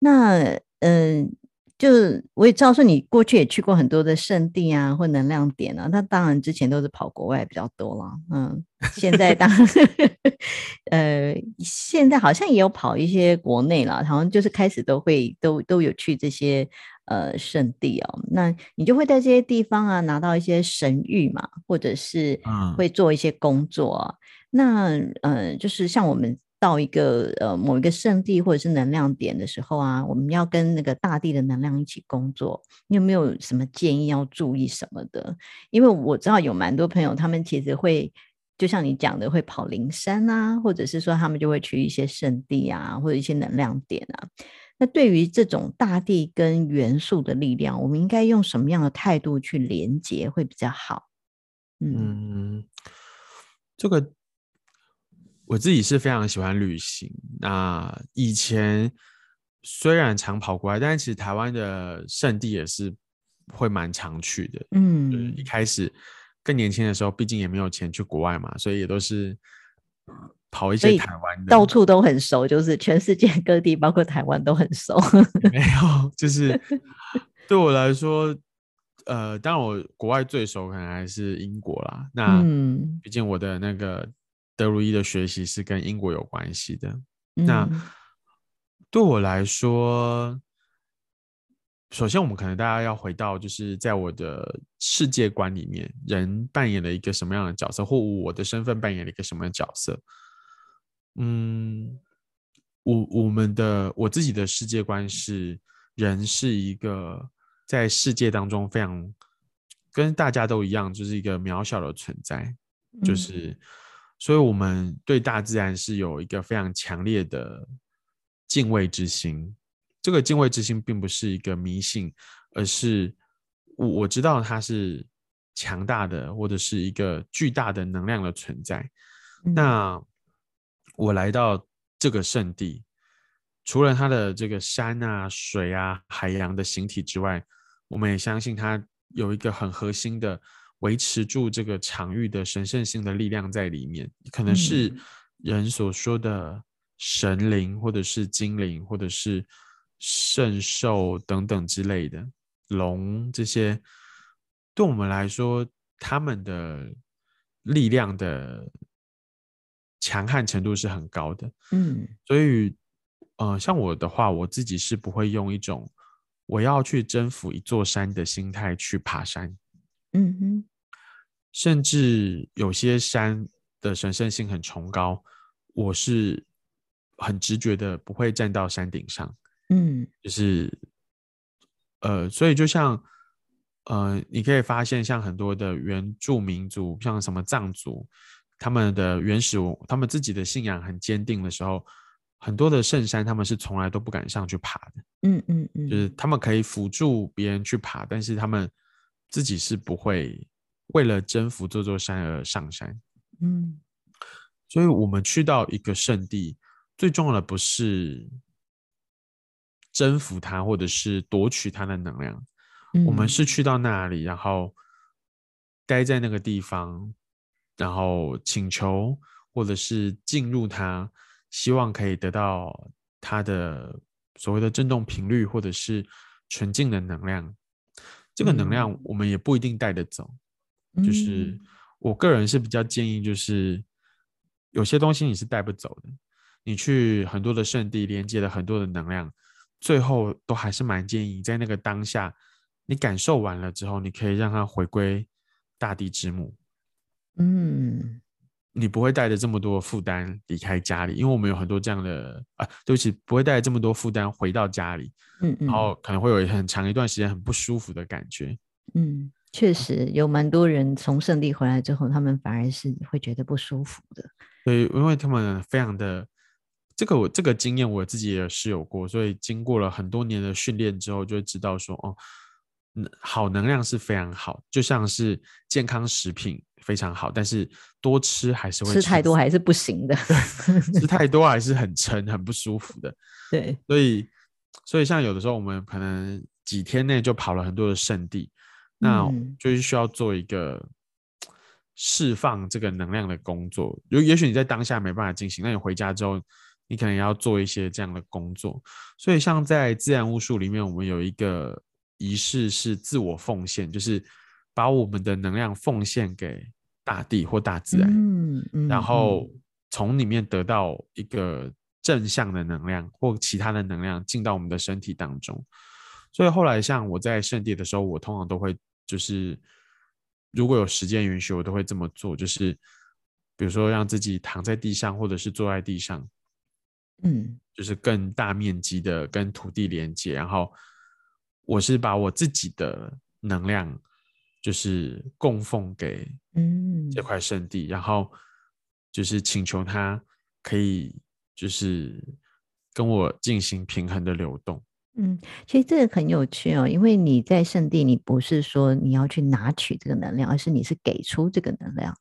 那嗯。就我也知道说你过去也去过很多的圣地啊，或能量点啊，那当然之前都是跑国外比较多了，嗯，[LAUGHS] 现在当然，呃，现在好像也有跑一些国内了，好像就是开始都会都都有去这些呃圣地哦，那你就会在这些地方啊拿到一些神谕嘛，或者是会做一些工作啊，嗯、那呃就是像我们。到一个呃某一个圣地或者是能量点的时候啊，我们要跟那个大地的能量一起工作。你有没有什么建议要注意什么的？因为我知道有蛮多朋友，他们其实会就像你讲的，会跑灵山啊，或者是说他们就会去一些圣地啊，或者一些能量点啊。那对于这种大地跟元素的力量，我们应该用什么样的态度去连接会比较好？嗯，嗯，这个。我自己是非常喜欢旅行。那以前虽然常跑国外，但是其实台湾的圣地也是会蛮常去的。嗯，一开始更年轻的时候，毕竟也没有钱去国外嘛，所以也都是跑一些台湾的，到处都很熟，就是全世界各地，包括台湾都很熟。[LAUGHS] 没有，就是对我来说，呃，当然我国外最熟可能还是英国啦。那毕竟我的那个德鲁伊的学习是跟英国有关系的。嗯、那对我来说，首先我们可能大家要回到，就是在我的世界观里面，人扮演了一个什么样的角色，或我的身份扮演了一个什么样的角色。嗯，我我们的我自己的世界观是，人是一个在世界当中非常跟大家都一样，就是一个渺小的存在，就是，嗯、所以我们对大自然是有一个非常强烈的敬畏之心。这个敬畏之心并不是一个迷信，而是我我知道它是强大的，或者是一个巨大的能量的存在。嗯、那。我来到这个圣地，除了它的这个山啊、水啊、海洋的形体之外，我们也相信它有一个很核心的维持住这个场域的神圣性的力量在里面，可能是人所说的神灵，或者是精灵，或者是圣兽等等之类的龙这些，对我们来说，他们的力量的。强悍程度是很高的，嗯，所以，呃，像我的话，我自己是不会用一种我要去征服一座山的心态去爬山，嗯哼，甚至有些山的神圣性很崇高，我是很直觉的不会站到山顶上，嗯，就是，呃，所以就像，呃，你可以发现，像很多的原住民族，像什么藏族。他们的原始，他们自己的信仰很坚定的时候，很多的圣山他们是从来都不敢上去爬的。嗯嗯嗯，就是他们可以辅助别人去爬，但是他们自己是不会为了征服这座山而上山。嗯，所以我们去到一个圣地，最重要的不是征服它，或者是夺取它的能量。我们是去到那里，然后待在那个地方。然后请求，或者是进入它，希望可以得到它的所谓的振动频率，或者是纯净的能量。这个能量我们也不一定带得走。嗯、就是我个人是比较建议，就是有些东西你是带不走的。你去很多的圣地，连接了很多的能量，最后都还是蛮建议在那个当下，你感受完了之后，你可以让它回归大地之母。嗯，你不会带着这么多负担离开家里，因为我们有很多这样的啊，对不起，不会带着这么多负担回到家里，嗯，嗯，然后可能会有很长一段时间很不舒服的感觉。嗯，确实有蛮多人从圣地回来之后，他们反而是会觉得不舒服的。对，因为他们非常的这个我这个经验我自己也是有过，所以经过了很多年的训练之后，就会知道说哦。好能量是非常好，就像是健康食品非常好，但是多吃还是会吃太多还是不行的，[LAUGHS] 吃太多还是很撑、很不舒服的。对，所以所以像有的时候我们可能几天内就跑了很多的圣地，那就是需要做一个释放这个能量的工作。有也许你在当下没办法进行，那你回家之后，你可能要做一些这样的工作。所以像在自然巫术里面，我们有一个。仪式是自我奉献，就是把我们的能量奉献给大地或大自然，嗯嗯、然后从里面得到一个正向的能量或其他的能量进到我们的身体当中。所以后来像我在圣地的时候，我通常都会就是如果有时间允许，我都会这么做，就是比如说让自己躺在地上，或者是坐在地上，嗯，就是更大面积的跟土地连接，然后。我是把我自己的能量，就是供奉给嗯这块圣地，嗯、然后就是请求他可以就是跟我进行平衡的流动。嗯，其实这个很有趣哦，因为你在圣地，你不是说你要去拿取这个能量，而是你是给出这个能量。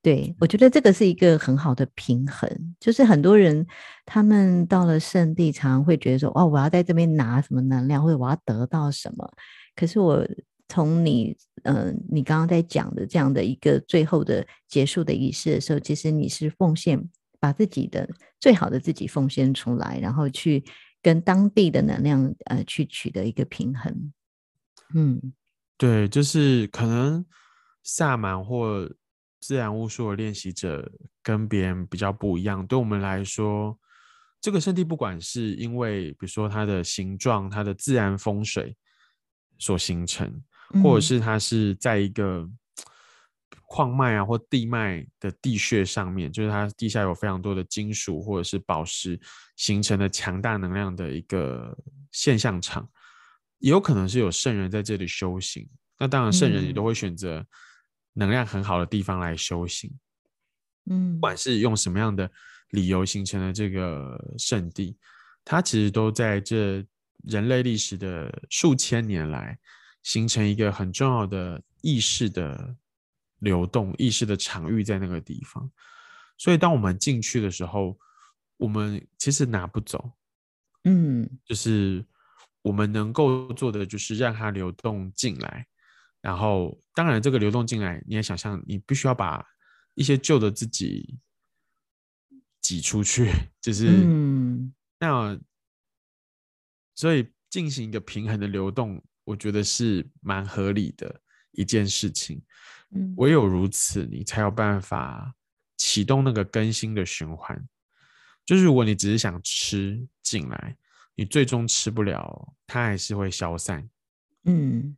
对，我觉得这个是一个很好的平衡，就是很多人他们到了圣地，常常会觉得说，哦，我要在这边拿什么能量，或者我要得到什么。可是我从你呃，你刚刚在讲的这样的一个最后的结束的仪式的时候，其实你是奉献，把自己的最好的自己奉献出来，然后去跟当地的能量呃去取得一个平衡。嗯，对，就是可能萨满或自然巫术的练习者跟别人比较不一样。对我们来说，这个圣地不管是因为比如说它的形状、它的自然风水所形成。或者是它是在一个矿脉啊或地脉的地穴上面，就是它地下有非常多的金属或者是宝石形成的强大能量的一个现象场，也有可能是有圣人在这里修行。那当然，圣人也都会选择能量很好的地方来修行。嗯，不管是用什么样的理由形成的这个圣地，它其实都在这人类历史的数千年来。形成一个很重要的意识的流动，意识的场域在那个地方。所以，当我们进去的时候，我们其实拿不走。嗯，就是我们能够做的，就是让它流动进来。然后，当然，这个流动进来，你也想象，你必须要把一些旧的自己挤出去，就是，嗯，那，所以进行一个平衡的流动。我觉得是蛮合理的一件事情，嗯，唯有如此，你才有办法启动那个更新的循环。就是如果你只是想吃进来，你最终吃不了，它还是会消散。嗯，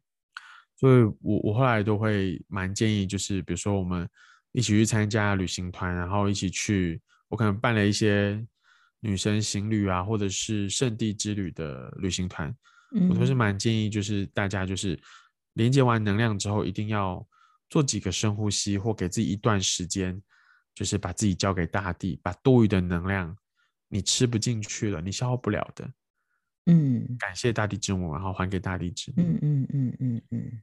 所以我我后来都会蛮建议，就是比如说我们一起去参加旅行团，然后一起去，我可能办了一些女生行旅啊，或者是圣地之旅的旅行团。我都是蛮建议，就是大家就是连接完能量之后，一定要做几个深呼吸，或给自己一段时间，就是把自己交给大地，把多余的能量你吃不进去了，你消耗不了的，嗯，感谢大地之母，然后还给大地之母，嗯嗯嗯嗯嗯，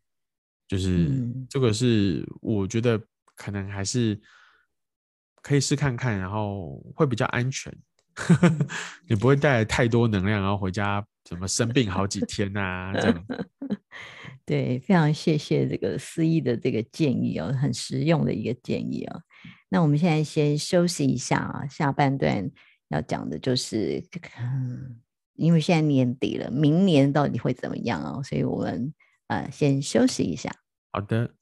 就是这个是我觉得可能还是可以试看看，然后会比较安全。[LAUGHS] 你不会带来太多能量，然后回家怎么生病好几天啊？这样。[LAUGHS] 对，非常谢谢这个思义的这个建议哦，很实用的一个建议哦。那我们现在先休息一下啊，下半段要讲的就是，嗯，因为现在年底了，明年到底会怎么样哦？所以我们呃先休息一下。好的。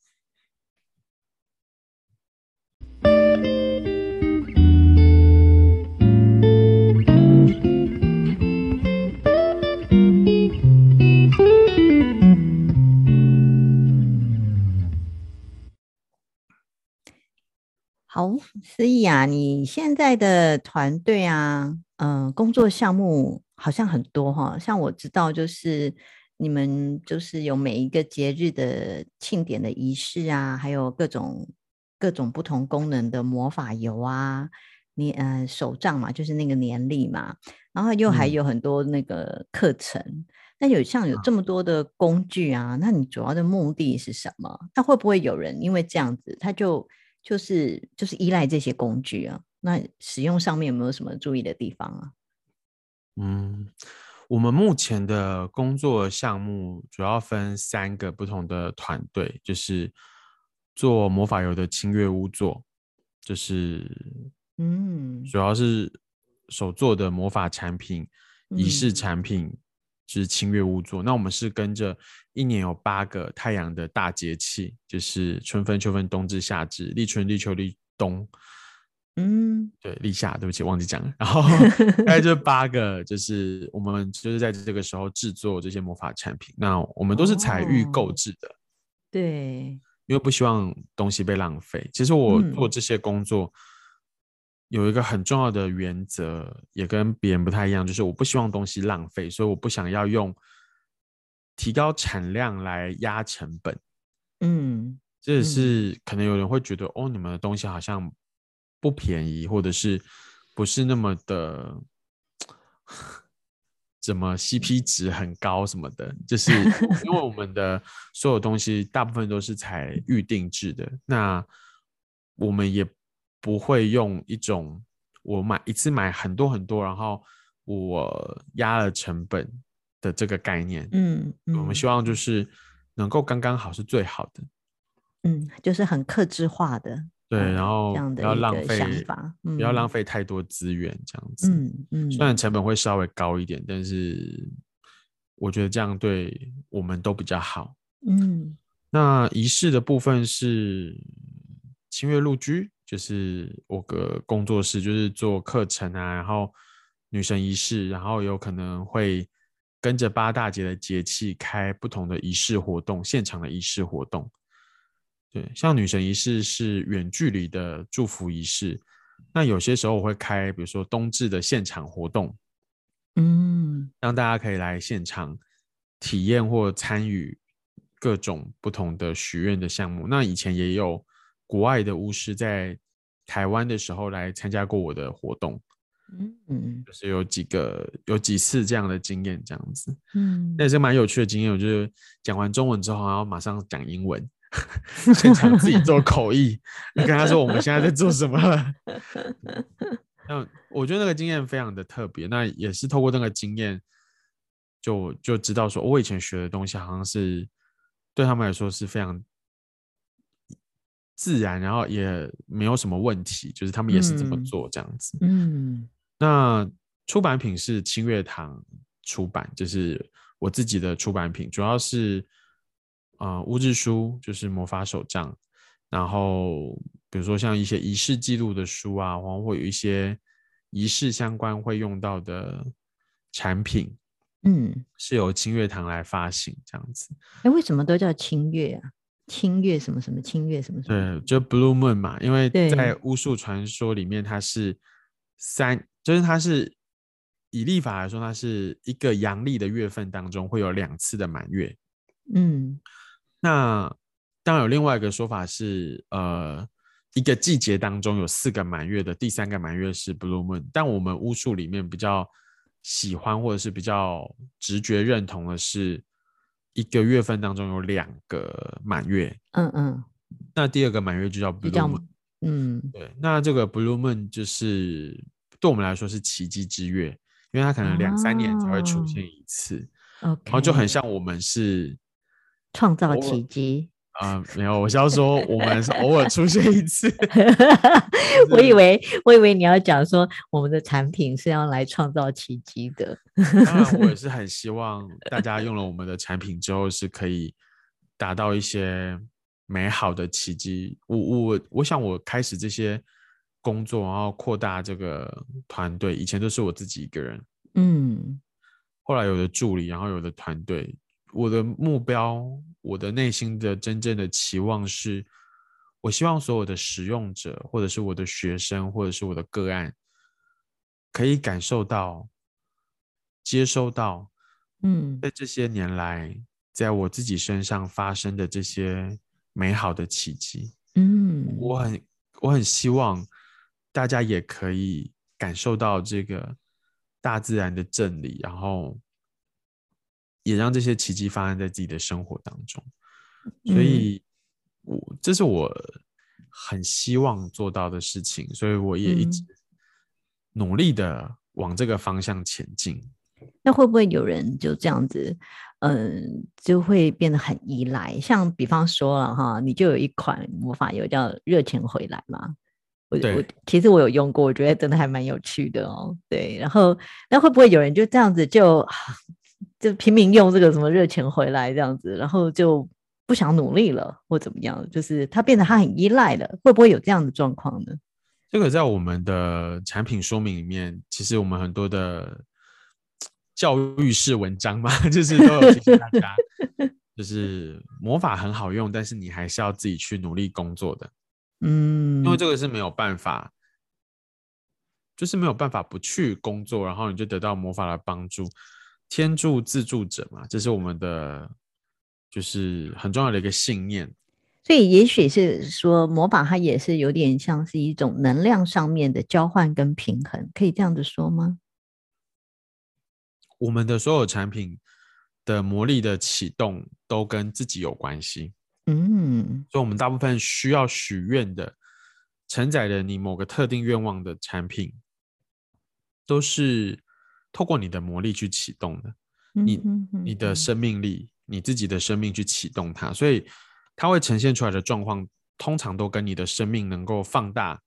好，思逸啊，你现在的团队啊，嗯、呃，工作项目好像很多哈。像我知道，就是你们就是有每一个节日的庆典的仪式啊，还有各种各种不同功能的魔法油啊，你呃手账嘛，就是那个年历嘛，然后又还有很多那个课程。嗯、那有像有这么多的工具啊，那你主要的目的是什么？那会不会有人因为这样子，他就就是就是依赖这些工具啊，那使用上面有没有什么注意的地方啊？嗯，我们目前的工作项目主要分三个不同的团队，就是做魔法油的清月屋做，就是嗯，主要是手做的魔法产品、仪式产品。嗯是清月巫作，那我们是跟着一年有八个太阳的大节气，就是春分、秋分、冬至、夏至、立春、立秋、立冬。嗯，对，立夏，对不起，忘记讲了。然后大概这八个，就是我们就是在这个时候制作这些魔法产品。那我们都是采预购制的，对，因为不希望东西被浪费。其实我做这些工作。嗯有一个很重要的原则，也跟别人不太一样，就是我不希望东西浪费，所以我不想要用提高产量来压成本。嗯，这也是可能有人会觉得，哦，你们的东西好像不便宜，或者是不是那么的 [LAUGHS] 怎么 CP 值很高什么的，就是 [LAUGHS] 因为我们的所有东西大部分都是采预定制的，那我们也。不会用一种我买一次买很多很多，然后我压了成本的这个概念。嗯，嗯，我们希望就是能够刚刚好是最好的。嗯，就是很克制化的。对，然后不要浪费不要浪费太多资源，这样子。嗯嗯，虽然成本会稍微高一点，但是我觉得这样对我们都比较好。嗯，那仪式的部分是清月露居，就是我个工作室，就是做课程啊，然后女神仪式，然后有可能会跟着八大节的节气开不同的仪式活动，现场的仪式活动。对，像女神仪式是远距离的祝福仪式，那有些时候我会开，比如说冬至的现场活动，嗯，让大家可以来现场体验或参与各种不同的许愿的项目。那以前也有国外的巫师在台湾的时候来参加过我的活动，嗯嗯，就是有几个有几次这样的经验，这样子，嗯，那也是蛮有趣的经验。我就是讲完中文之后，然后马上讲英文。现场自己做 [LAUGHS] 口译，你跟他说我们现在在做什么了。[LAUGHS] 那我觉得那个经验非常的特别，那也是透过那个经验，就就知道说，我以前学的东西好像是对他们来说是非常自然，然后也没有什么问题，就是他们也是这么做这样子。嗯，那出版品是清月堂出版，就是我自己的出版品，主要是。啊、呃，巫志书就是魔法手账，然后比如说像一些仪式记录的书啊，然后会有一些仪式相关会用到的产品，嗯，是由清月堂来发行这样子。哎，为什么都叫清月啊？清月什么什么清月什么什么？对，就 Blue Moon 嘛，因为在巫术传说里面，它是三，就是它是以历法来说，它是一个阳历的月份当中会有两次的满月，嗯。那当然有另外一个说法是，呃，一个季节当中有四个满月的，第三个满月是 Blue Moon。但我们巫术里面比较喜欢或者是比较直觉认同的是，一个月份当中有两个满月。嗯嗯。那第二个满月就叫 Blue Moon。嗯，对。那这个 Blue Moon 就是对我们来说是奇迹之月，因为它可能两三年才会出现一次。哦，然后就很像我们是。创造奇迹啊、呃，没有，我是要说我们是偶尔出现一次。[LAUGHS] 我以为我以为你要讲说我们的产品是要来创造奇迹的。当然，我也是很希望大家用了我们的产品之后是可以达到一些美好的奇迹。我我我想我开始这些工作，然后扩大这个团队，以前都是我自己一个人，嗯，后来有的助理，然后有的团队。我的目标，我的内心的真正的期望是，我希望所有的使用者，或者是我的学生，或者是我的个案，可以感受到、接收到，嗯，在这些年来，在我自己身上发生的这些美好的奇迹，嗯，我很我很希望大家也可以感受到这个大自然的真理，然后。也让这些奇迹发生在自己的生活当中，所以我，我这是我很希望做到的事情，所以我也一直努力的往这个方向前进。那会不会有人就这样子，嗯，就会变得很依赖？像比方说了哈，你就有一款魔法油叫热钱回来嘛，我我其实我有用过，我觉得真的还蛮有趣的哦。对，然后那会不会有人就这样子就？就拼命用这个什么热钱回来这样子，然后就不想努力了，或怎么样？就是他变得他很依赖了，会不会有这样的状况呢？这个在我们的产品说明里面，其实我们很多的教育式文章嘛，[LAUGHS] 就是都有提醒大家，就是魔法很好用，但是你还是要自己去努力工作的。嗯，因为这个是没有办法，就是没有办法不去工作，然后你就得到魔法的帮助。天助自助者嘛，这是我们的，就是很重要的一个信念。所以，也许是说魔法，它也是有点像是一种能量上面的交换跟平衡，可以这样子说吗？我们的所有产品的魔力的启动都跟自己有关系。嗯，所以，我们大部分需要许愿的、承载着你某个特定愿望的产品，都是。透过你的魔力去启动的，你你的生命力，你自己的生命去启动它，所以它会呈现出来的状况，通常都跟你的生命能够放大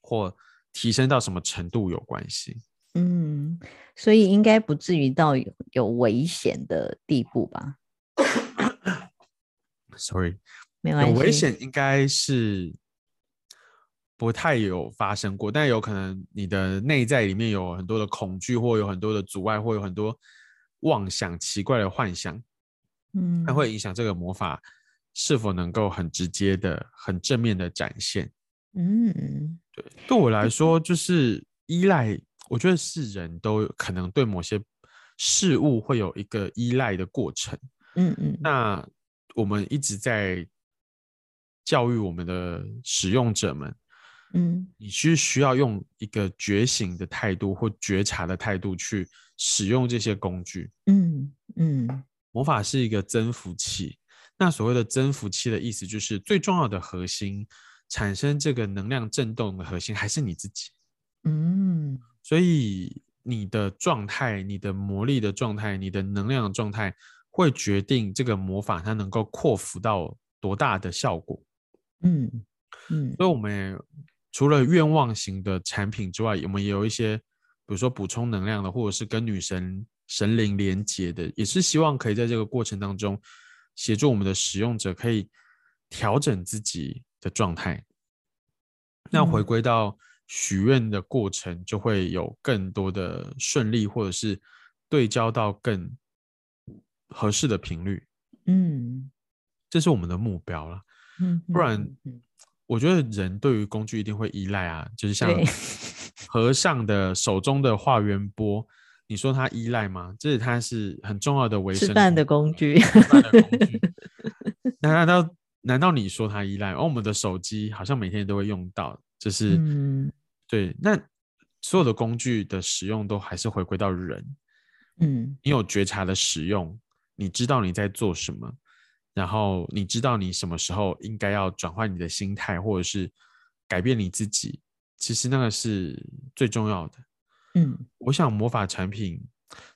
或提升到什么程度有关系。嗯，所以应该不至于到有有危险的地步吧？[COUGHS] Sorry，没关系。有危险应该是不太有发生过，但有可能你的内在里面有很多的恐惧，或有很多的阻碍，或有很多妄想、奇怪的幻想。嗯，它会影响这个魔法是否能够很直接的、很正面的展现。嗯，对，对我来说，就是依赖。我觉得是人都可能对某些事物会有一个依赖的过程。嗯嗯。那我们一直在教育我们的使用者们，嗯，你是需要用一个觉醒的态度或觉察的态度去使用这些工具。嗯嗯。魔法是一个增幅器，那所谓的增幅器的意思就是最重要的核心，产生这个能量震动的核心还是你自己。嗯，所以你的状态、你的魔力的状态、你的能量的状态，会决定这个魔法它能够扩幅到多大的效果。嗯嗯，所以我们除了愿望型的产品之外，我们也有一些，比如说补充能量的，或者是跟女神。神灵连接的，也是希望可以在这个过程当中协助我们的使用者可以调整自己的状态。那回归到许愿的过程，就会有更多的顺利，或者是对焦到更合适的频率。嗯，这是我们的目标了。嗯，不然我觉得人对于工具一定会依赖啊，就是像 [LAUGHS] 和尚的手中的化缘钵。你说他依赖吗？这是他是很重要的维生吃饭的工具。[LAUGHS] 那难道难道你说他依赖？而我们的手机好像每天都会用到，就是、嗯、对。那所有的工具的使用都还是回归到人。嗯，你有觉察的使用，你知道你在做什么，然后你知道你什么时候应该要转换你的心态，或者是改变你自己。其实那个是最重要的。嗯，我想魔法产品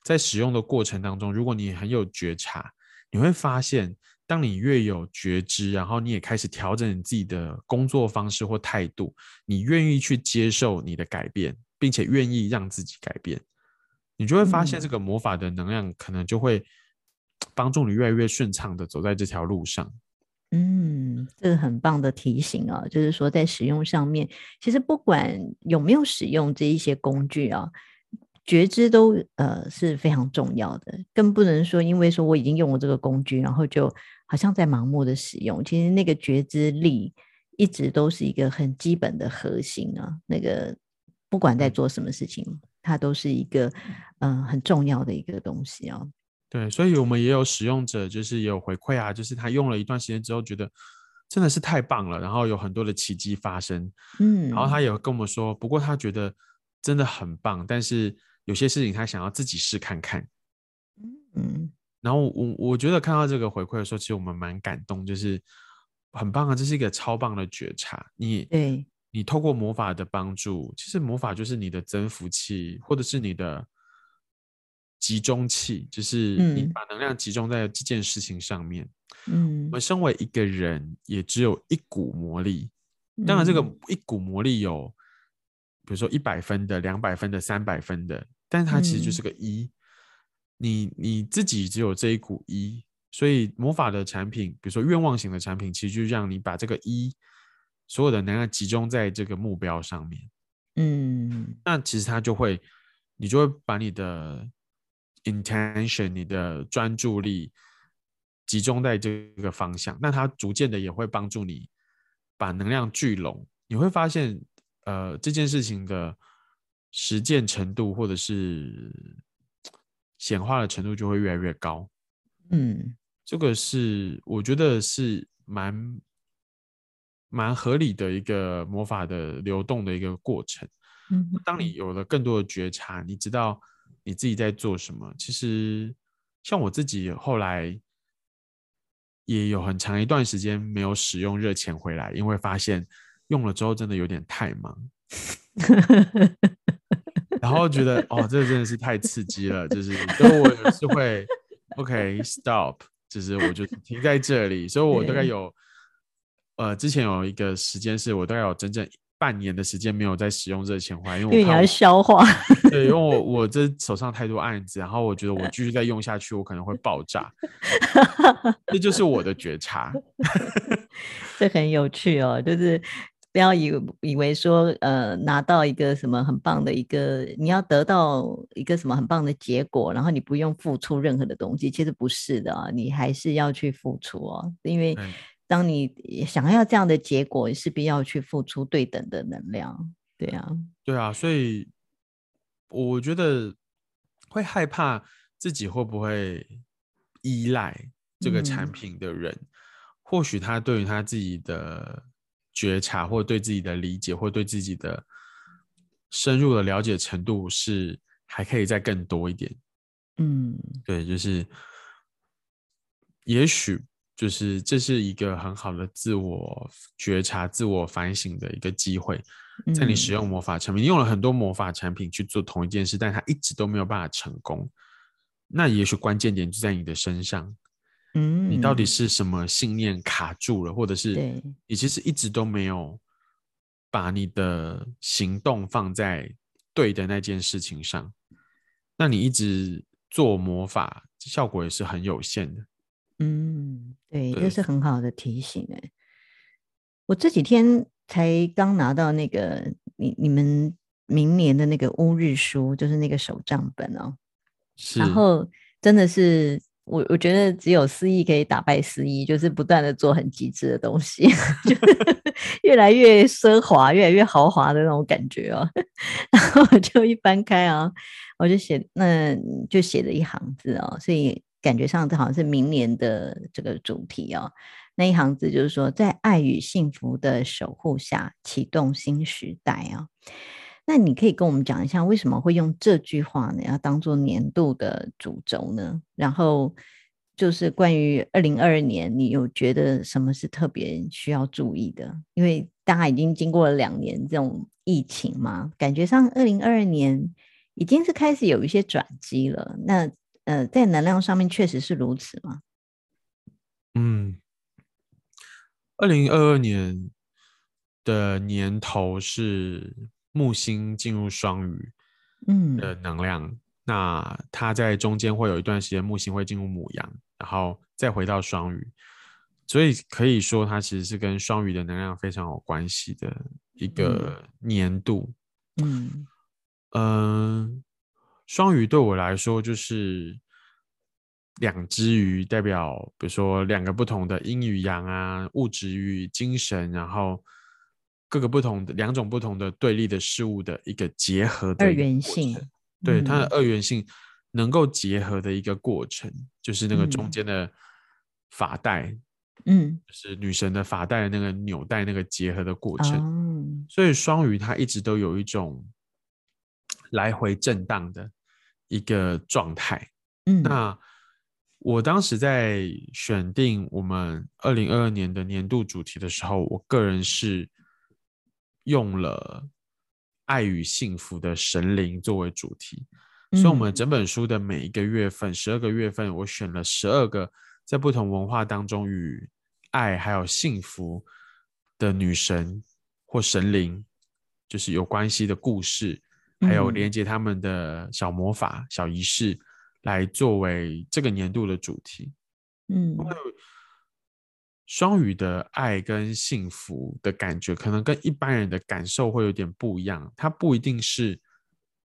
在使用的过程当中，如果你很有觉察，你会发现，当你越有觉知，然后你也开始调整你自己的工作方式或态度，你愿意去接受你的改变，并且愿意让自己改变，你就会发现这个魔法的能量可能就会帮助你越来越顺畅的走在这条路上。嗯，这个很棒的提醒啊，就是说在使用上面，其实不管有没有使用这一些工具啊，觉知都呃是非常重要的，更不能说因为说我已经用了这个工具，然后就好像在盲目的使用。其实那个觉知力一直都是一个很基本的核心啊，那个不管在做什么事情，它都是一个嗯、呃、很重要的一个东西啊。对，所以我们也有使用者，就是也有回馈啊，就是他用了一段时间之后，觉得真的是太棒了，然后有很多的奇迹发生，嗯，然后他也跟我们说，不过他觉得真的很棒，但是有些事情他想要自己试看看，嗯，然后我我觉得看到这个回馈的时候，其实我们蛮感动，就是很棒啊，这是一个超棒的觉察，你对，你透过魔法的帮助，其实魔法就是你的增幅器，或者是你的。集中器就是你把能量集中在这件事情上面。嗯，我们身为一个人，也只有一股魔力。当然，这个一股魔力有，比如说一百分的、两百分的、三百分的，但是它其实就是个一。你你自己只有这一股一，所以魔法的产品，比如说愿望型的产品，其实就让你把这个一所有的能量集中在这个目标上面。嗯，那其实它就会，你就会把你的。intention，你的专注力集中在这个方向，那它逐渐的也会帮助你把能量聚拢。你会发现，呃，这件事情的实践程度或者是显化的程度就会越来越高。嗯，这个是我觉得是蛮蛮合理的一个魔法的流动的一个过程。嗯，当你有了更多的觉察，你知道。你自己在做什么？其实，像我自己后来也有很长一段时间没有使用热钱回来，因为发现用了之后真的有点太忙，然后觉得哦，这个真的是太刺激了，就是，所以我也是会 OK，Stop，、就是我就停在这里。所以我大概有，呃，之前有一个时间是我大概有整整半年的时间没有在使用热钱花，因为你要消化。对，因为我我这手上太多案子，然后我觉得我继续再用下去，我可能会爆炸。这就是我的觉察。[LAUGHS] 这很有趣哦，就是。不要以以为说，呃，拿到一个什么很棒的一个，你要得到一个什么很棒的结果，然后你不用付出任何的东西，其实不是的啊，你还是要去付出哦。因为当你想要这样的结果，势必要去付出对等的能量。对啊，对啊，所以我觉得会害怕自己会不会依赖这个产品的人，嗯、或许他对于他自己的。觉察，或对自己的理解，或对自己的深入的了解程度是还可以再更多一点。嗯，对，就是也许就是这是一个很好的自我觉察、自我反省的一个机会。在你使用魔法产品，你用了很多魔法产品去做同一件事，但它一直都没有办法成功。那也许关键点就在你的身上。嗯，你到底是什么信念卡住了，或者是你其实一直都没有把你的行动放在对的那件事情上，那你一直做魔法，效果也是很有限的。嗯，对，这是很好的提醒哎。我这几天才刚拿到那个你你们明年的那个乌日书，就是那个手账本哦，是，然后真的是。我我觉得只有思意可以打败思意，就是不断的做很极致的东西，[LAUGHS] 就是 [LAUGHS] 越来越奢华、越来越豪华的那种感觉哦。[LAUGHS] 然后我就一翻开啊，我就写，那就写了一行字哦，所以感觉上这好像是明年的这个主题哦。那一行字就是说，在爱与幸福的守护下，启动新时代啊。那你可以跟我们讲一下，为什么会用这句话呢？要当做年度的主轴呢？然后就是关于二零二二年，你有觉得什么是特别需要注意的？因为大家已经经过了两年这种疫情嘛，感觉上二零二二年已经是开始有一些转机了。那呃，在能量上面确实是如此吗？嗯，二零二二年的年头是。木星进入双鱼，嗯的能量，嗯、那它在中间会有一段时间，木星会进入母羊，然后再回到双鱼，所以可以说它其实是跟双鱼的能量非常有关系的一个年度。嗯，嗯，双、呃、鱼对我来说就是两只鱼，代表比如说两个不同的阴与阳啊，物质与精神，然后。各个不同的两种不同的对立的事物的一个结合的二元性，对、嗯、它的二元性能够结合的一个过程，就是那个中间的发带，嗯，就是女神的发带的那个纽带那个结合的过程。嗯、所以双鱼它一直都有一种来回震荡的一个状态。嗯，那我当时在选定我们二零二二年的年度主题的时候，我个人是。用了爱与幸福的神灵作为主题，所以我们整本书的每一个月份，十二个月份，我选了十二个在不同文化当中与爱还有幸福的女神或神灵，就是有关系的故事，还有连接他们的小魔法、小仪式，来作为这个年度的主题。嗯。双鱼的爱跟幸福的感觉，可能跟一般人的感受会有点不一样。它不一定是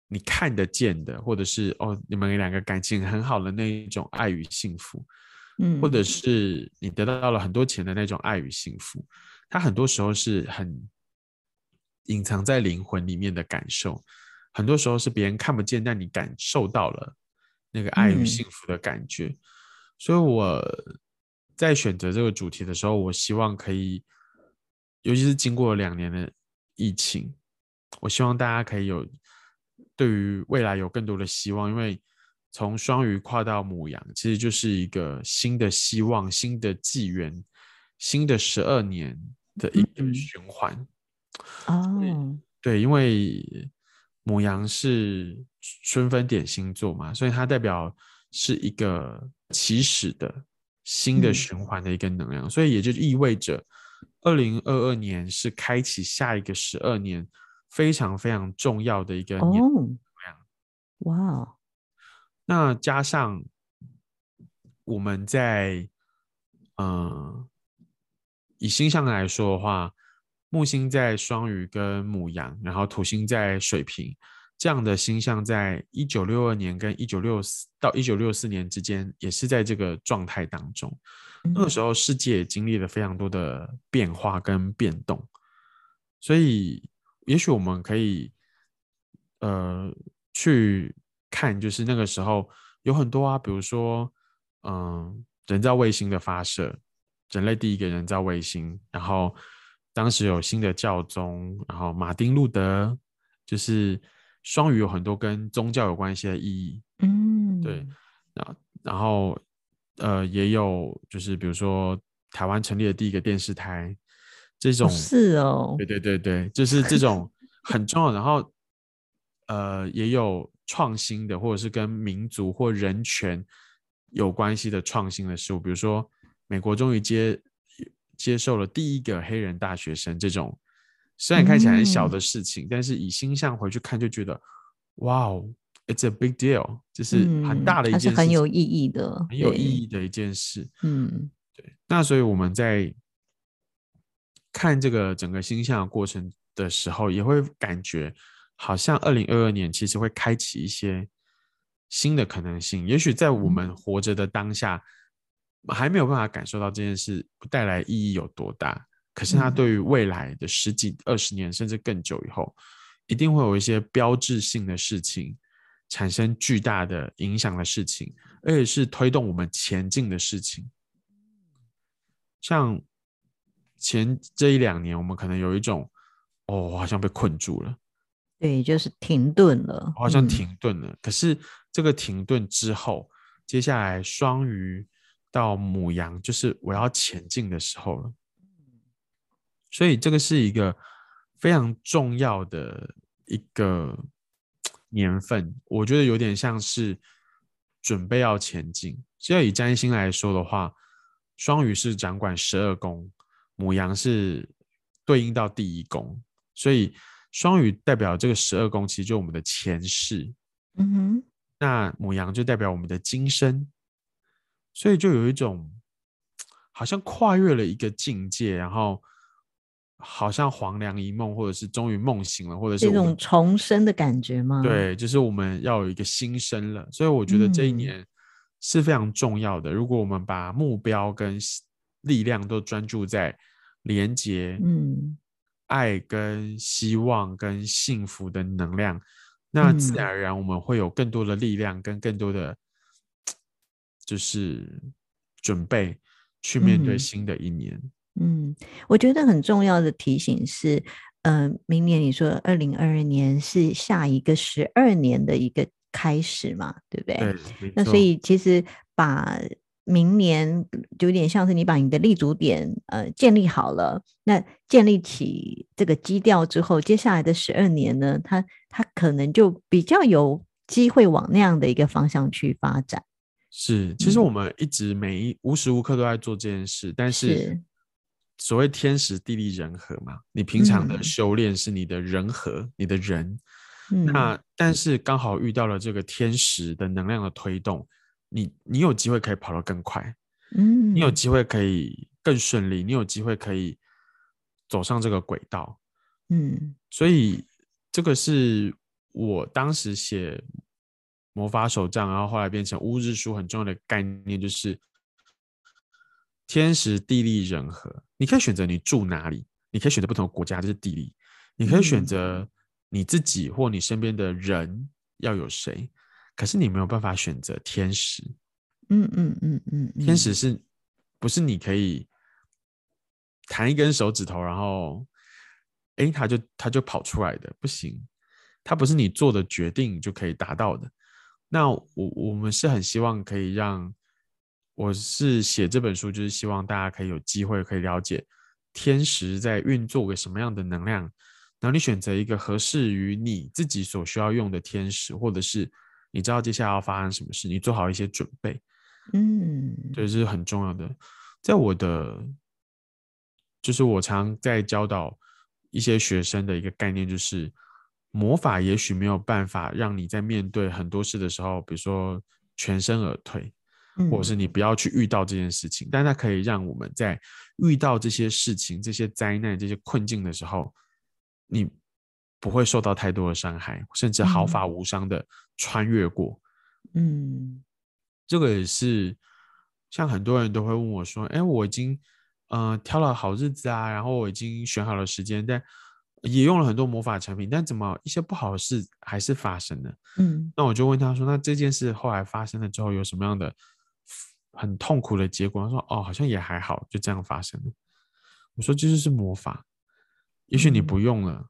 你看得见的，或者是哦，你们两个感情很好的那一种爱与幸福，嗯，或者是你得到了很多钱的那种爱与幸福。它很多时候是很隐藏在灵魂里面的感受，很多时候是别人看不见，但你感受到了那个爱与幸福的感觉。嗯，所以我。在选择这个主题的时候，我希望可以，尤其是经过两年的疫情，我希望大家可以有对于未来有更多的希望。因为从双鱼跨到母羊，其实就是一个新的希望、新的纪元、新的十二年的一个循环。哦，对，因为牡羊是春分点星座嘛，所以它代表是一个起始的新的循环的一个能量，嗯、所以也就意味着，二零二二年是开启下一个十二年非常非常重要的一个年能量。哇，那加上我们在嗯、呃，以星象来说的话，木星在双鱼跟母羊，然后土星在水瓶。这样的星象，在一九六二年跟一九六四到一九六四年之间，也是在这个状态当中。那个时候，世界经历了非常多的变化跟变动，所以也许我们可以呃去看，就是那个时候有很多啊，比如说嗯、呃，人造卫星的发射，人类第一个人造卫星，然后当时有新的教宗，然后马丁路德就是。双语有很多跟宗教有关系的意义，嗯，对，然然后呃也有就是比如说台湾成立的第一个电视台这种，是哦，对对对对，就是这种 [LAUGHS] 很重要。然后呃也有创新的或者是跟民族或人权有关系的创新的事物，比如说美国终于接接受了第一个黑人大学生这种。虽然看起来很小的事情，嗯、但是以星象回去看，就觉得哇哦，it's a big deal，就是很大的一件事，嗯、很有意义的，很有意义的一件事。嗯，对。那所以我们在看这个整个星象的过程的时候，也会感觉好像二零二二年其实会开启一些新的可能性。也许在我们活着的当下，嗯、还没有办法感受到这件事带来意义有多大。可是它对于未来的十几、二十年，甚至更久以后，一定会有一些标志性的事情产生巨大的影响的事情，而且是推动我们前进的事情。像前这一两年，我们可能有一种，哦，我好像被困住了，对，就是停顿了，好像停顿了。嗯、可是这个停顿之后，接下来双鱼到母羊，就是我要前进的时候了。所以这个是一个非常重要的一个年份，我觉得有点像是准备要前进。只要以占星来说的话，双鱼是掌管十二宫，母羊是对应到第一宫，所以双鱼代表这个十二宫，其实就是我们的前世。嗯哼，那母羊就代表我们的今生，所以就有一种好像跨越了一个境界，然后。好像黄粱一梦，或者是终于梦醒了，或者是这种重生的感觉吗？对，就是我们要有一个新生了。所以我觉得这一年是非常重要的。嗯、如果我们把目标跟力量都专注在连接、嗯，爱跟希望跟幸福的能量，那自然而然我们会有更多的力量跟更多的，就是准备去面对新的一年。嗯嗯，我觉得很重要的提醒是，呃，明年你说二零二二年是下一个十二年的一个开始嘛，对不对？对。那所以其实把明年就有点像是你把你的立足点呃建立好了，那建立起这个基调之后，接下来的十二年呢，它它可能就比较有机会往那样的一个方向去发展。是，其实我们一直每一无时无刻都在做这件事，但是。是所谓天时地利人和嘛，你平常的修炼是你的人和，嗯、你的人。嗯、那但是刚好遇到了这个天时的能量的推动，你你有机会可以跑得更快，嗯，你有机会可以更顺利，你有机会可以走上这个轨道，嗯。所以这个是我当时写魔法手杖，然后后来变成乌日书很重要的概念，就是。天时地利人和，你可以选择你住哪里，你可以选择不同的国家，这是地利。你可以选择你自己或你身边的人要有谁，可是你没有办法选择天时。嗯嗯嗯嗯，天时是不是你可以弹一根手指头，然后哎，它就它就跑出来的？不行，它不是你做的决定就可以达到的。那我我们是很希望可以让。我是写这本书，就是希望大家可以有机会可以了解天时在运作个什么样的能量，然后你选择一个合适于你自己所需要用的天时，或者是你知道接下来要发生什么事，你做好一些准备。嗯，这是很重要的。在我的，就是我常在教导一些学生的一个概念，就是魔法也许没有办法让你在面对很多事的时候，比如说全身而退，或者是你不要去遇到这件事情，嗯、但它可以让我们在遇到这些事情、这些灾难、这些困境的时候，你不会受到太多的伤害，甚至毫发无伤的穿越过。嗯，这个也是像很多人都会问我说：“哎，我已经呃挑了好日子啊，然后我已经选好了时间，但也用了很多魔法产品，但怎么一些不好的事还是发生了？”嗯，那我就问他说：“那这件事后来发生了之后有什么样的很痛苦的结果？”他说：“哦，好像也还好，就这样发生了。”我说：“这就是魔法，也许你不用了。嗯”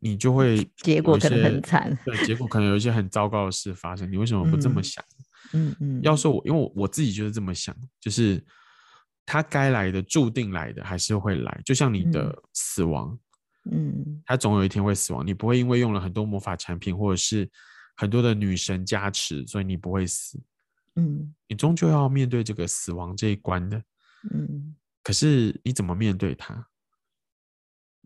你就会结果可能很惨，对，结果可能有一些很糟糕的事发生。你为什么不这么想？嗯嗯，嗯，要说我，因为我我自己就是这么想，就是他该来的、注定来的还是会来，就像你的死亡，嗯，他总有一天会死亡。你不会因为用了很多魔法产品，或者是很多的女神加持，所以你不会死。嗯，你终究要面对这个死亡这一关的。嗯，可是你怎么面对它？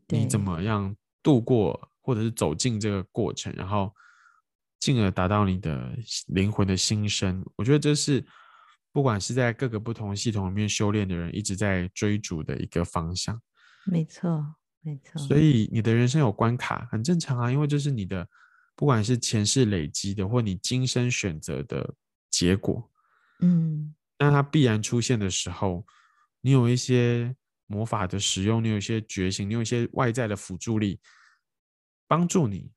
你怎么样度过？或者是走进这个过程，然后进而达到你的灵魂的新生，我觉得这是不管是在各个不同系统里面修炼的人一直在追逐的一个方向。没错，没错。所以你的人生有关卡很正常啊，因为这是你的不管是前世累积的，或你今生选择的结果。嗯，那它必然出现的时候，你有一些魔法的使用，你有一些觉醒，你有一些外在的辅助力。帮助你，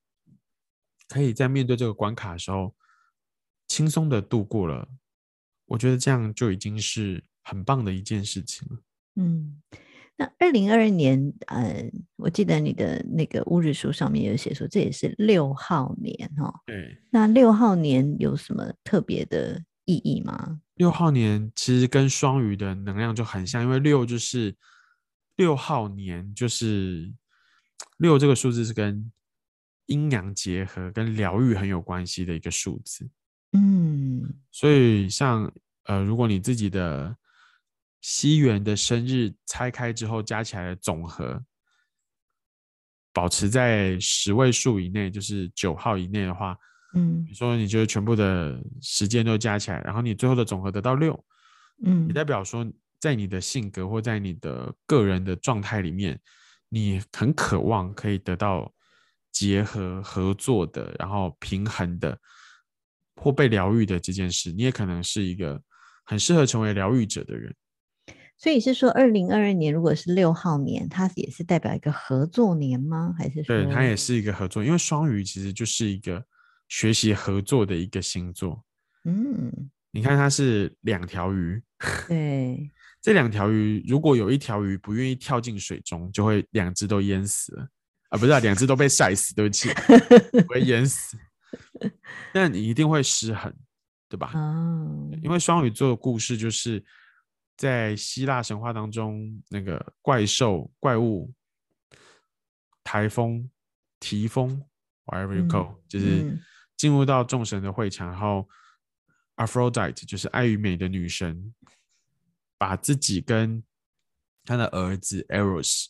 可以在面对这个关卡的时候，轻松的度过了。我觉得这样就已经是很棒的一件事情了。嗯，那二零二二年，呃，我记得你的那个乌日书上面有写说，这也是六号年哦。对。那六号年有什么特别的意义吗？六号年其实跟双鱼的能量就很像，因为六就是六号年，就是六这个数字是跟阴阳结合跟疗愈很有关系的一个数字，嗯，所以像呃，如果你自己的西元的生日拆开之后加起来的总和，保持在十位数以内，就是九号以内的话，嗯，比如说你觉得全部的时间都加起来，然后你最后的总和得到六，嗯，也代表说在你的性格或在你的个人的状态里面，你很渴望可以得到。结合合作的，然后平衡的，或被疗愈的这件事，你也可能是一个很适合成为疗愈者的人。所以是说，二零二二年如果是六号年，它也是代表一个合作年吗？还是说，对，它也是一个合作？因为双鱼其实就是一个学习合作的一个星座。嗯，你看它是两条鱼，[LAUGHS] 对，这两条鱼如果有一条鱼不愿意跳进水中，就会两只都淹死了。啊，不是啊，两只都被晒死，对不起，不会淹死。[LAUGHS] 那你一定会失衡，对吧？哦，因为双鱼座的故事就是在希腊神话当中，那个怪兽、怪物、台风、提风，whatever you call，、嗯、就是进入到众神的会场，然后 Aphrodite 就是爱与美的女神，把自己跟她的儿子 Eros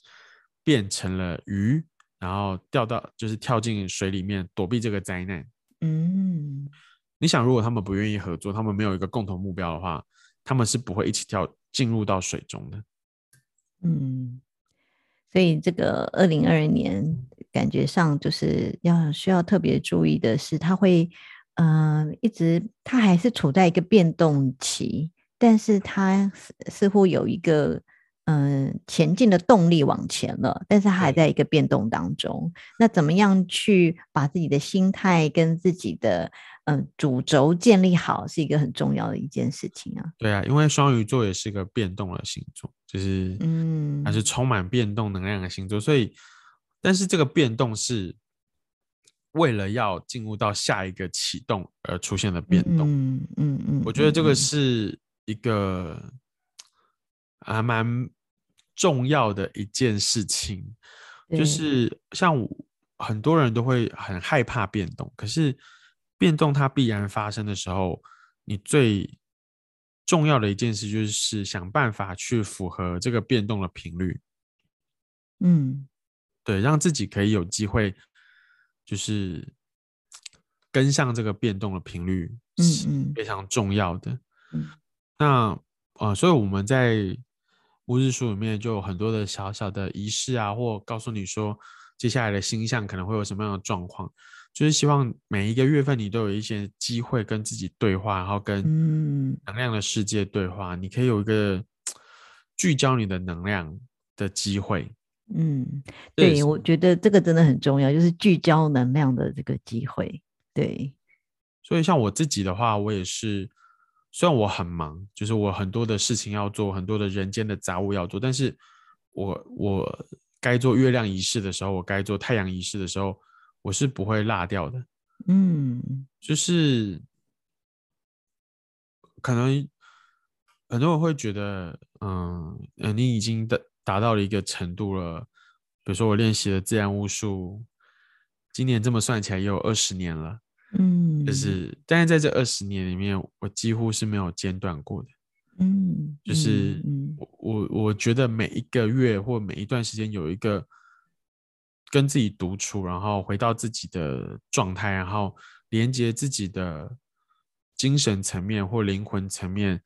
变成了鱼。然后掉到就是跳进水里面躲避这个灾难。嗯，你想，如果他们不愿意合作，他们没有一个共同目标的话，他们是不会一起跳进入到水中的。嗯，所以这个二零二二年感觉上就是要需要特别注意的是，它会嗯、一直它还是处在一个变动期，但是它似乎有一个。嗯，前进的动力往前了，但是他还在一个变动当中。那怎么样去把自己的心态跟自己的嗯主轴建立好，是一个很重要的一件事情啊。对啊，因为双鱼座也是个变动的星座，就是嗯，还是充满变动能量的星座。所以，但是这个变动是为了要进入到下一个启动而出现的变动。嗯嗯嗯，我觉得这个是一个还蛮。重要的一件事情，就是像很多人都会很害怕变动，可是变动它必然发生的时候，你最重要的一件事就是想办法去符合这个变动的频率。嗯，对，让自己可以有机会，就是跟上这个变动的频率，是非常重要的。嗯，那呃，所以我们在乌日书里面就有很多的小小的仪式啊，或告诉你说接下来的星象可能会有什么样的状况。就是希望每一个月份你都有一些机会跟自己对话，然后跟能量的世界对话。嗯、你可以有一个聚焦你的能量的机会。嗯，对，我觉得这个真的很重要，就是聚焦能量的这个机会。对，所以像我自己的话，我也是，虽然我很忙，就是我很多的事情要做，很多的人间的杂物要做，但是我我该做月亮仪式的时候，我该做太阳仪式的时候。我是不会落掉的，嗯，就是可能很多人会觉得，嗯，你已经达达到了一个程度了。比如说，我练习了自然巫术，今年这么算起来也有二十年了，嗯，就是，但是在这二十年里面，我几乎是没有间断过的，嗯，就是我我我觉得每一个月或每一段时间有一个。跟自己独处，然后回到自己的状态，然后连接自己的精神层面或灵魂层面，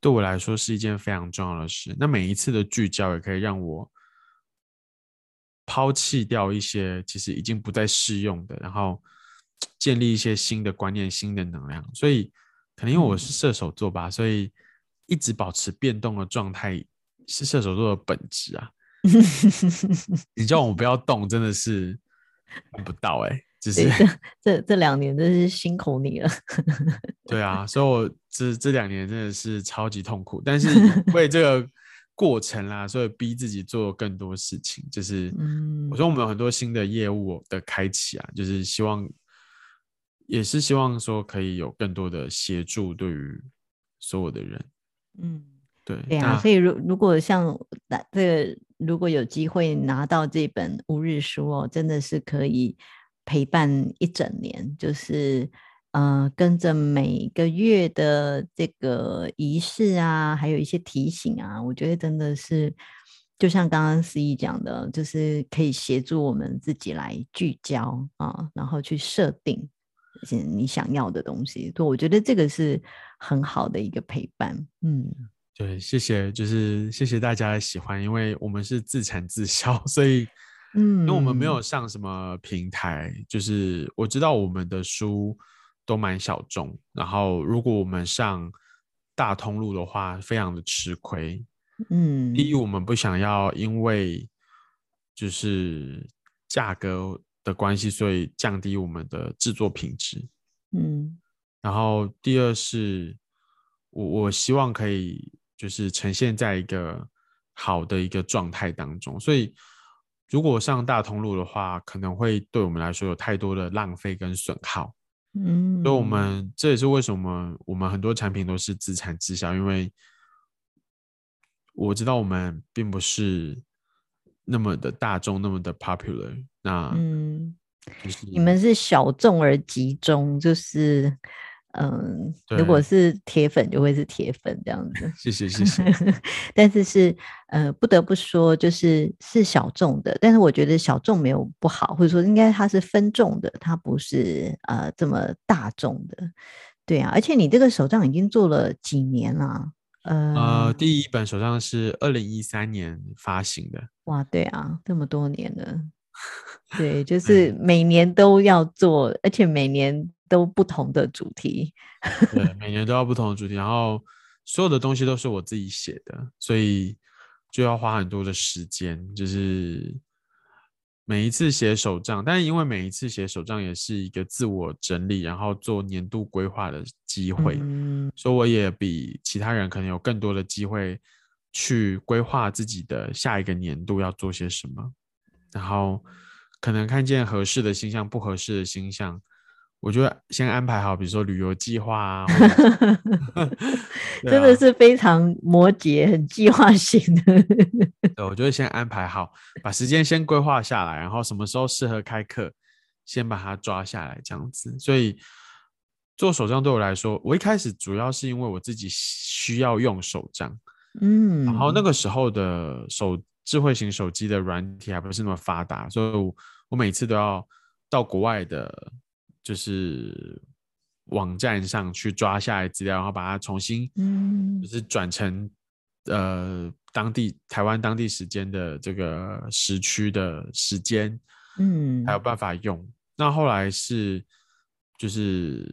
对我来说是一件非常重要的事。那每一次的聚焦也可以让我抛弃掉一些其实已经不再适用的，然后 [TSK] 建立一些新的观念、新的能量。所以，可能因为我是射手座吧，所以一直保持变动的状态是射手座的本质啊。[LAUGHS] 你叫我不要动，真的是办不到哎、欸，就是这这两年真是辛苦你了。[LAUGHS] 对啊，所以我这这两年真的是超级痛苦，但是 [LAUGHS] 为这个过程啦，所以逼自己做更多事情。就是，嗯我说我们有很多新的业务的开启啊，就是希望，也是希望说可以有更多的协助，对于所有的人。嗯，对，对啊，所以如如果像那这个。如果有机会拿到这本乌日书哦，真的是可以陪伴一整年，就是呃，跟着每个月的这个仪式啊，还有一些提醒啊，我觉得真的是就像刚刚思怡讲的，就是可以协助我们自己来聚焦啊，然后去设定你想要的东西。对，我觉得这个是很好的一个陪伴，嗯。对，谢谢，就是谢谢大家的喜欢，因为我们是自产自销，[LAUGHS] 所以，嗯，因为我们没有上什么平台，就是我知道我们的书都蛮小众，然后如果我们上大通路的话，非常的吃亏，嗯，第一，我们不想要因为就是价格的关系，所以降低我们的制作品质，嗯，然后第二是我我希望可以。就是呈现在一个好的一个状态当中，所以如果上大通路的话，可能会对我们来说有太多的浪费跟损耗。嗯，所以我们这也是为什么我们很多产品都是自产自销，因为我知道我们并不是那么的大众，那么的 popular。那嗯，你们是小众而集中，就是。嗯，如果是铁粉就会是铁粉这样子。谢谢谢谢。[LAUGHS] 但是是呃，不得不说，就是是小众的。但是我觉得小众没有不好，或者说应该它是分众的，它不是呃这么大众的。对啊，而且你这个手账已经做了几年了？呃，呃，第一本手账是二零一三年发行的。哇，对啊，这么多年了。对，就 [LAUGHS] 是每年都要做，而且每年。都不同的主题，[LAUGHS] 对，每年都要不同的主题，然后所有的东西都是我自己写的，所以就要花很多的时间，就是每一次写手账，但是因为每一次写手账也是一个自我整理，然后做年度规划的机会，嗯，所以我也比其他人可能有更多的机会去规划自己的下一个年度要做些什么，然后可能看见合适的星象，不合适的星象。我觉得先安排好，比如说旅游计划啊，[LAUGHS] 真的是非常摩羯，很计划型的。[LAUGHS] 对，我觉得先安排好，把时间先规划下来，然后什么时候适合开课，先把它抓下来，这样子。所以做手账对我来说，我一开始主要是因为我自己需要用手账，嗯，然后那个时候的手智慧型手机的软体还不是那么发达，所以我，我每次都要到国外的，就是网站上去抓下来资料，然后把它重新，嗯，就是转成呃当地台湾当地时间的这个时区的时间，嗯，还有办法用。那后来是就是。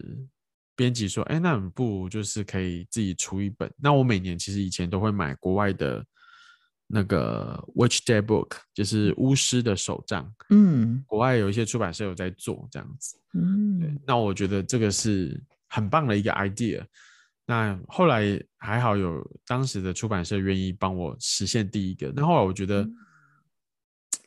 编辑说：“哎，那不如就是可以自己出一本。那我每年其实以前都会买国外的那个 Witch Day Book，就是巫师的手账。嗯，国外有一些出版社有在做这样子。嗯，对。那我觉得这个是很棒的一个 idea。那后来还好有当时的出版社愿意帮我实现第一个。那后来我觉得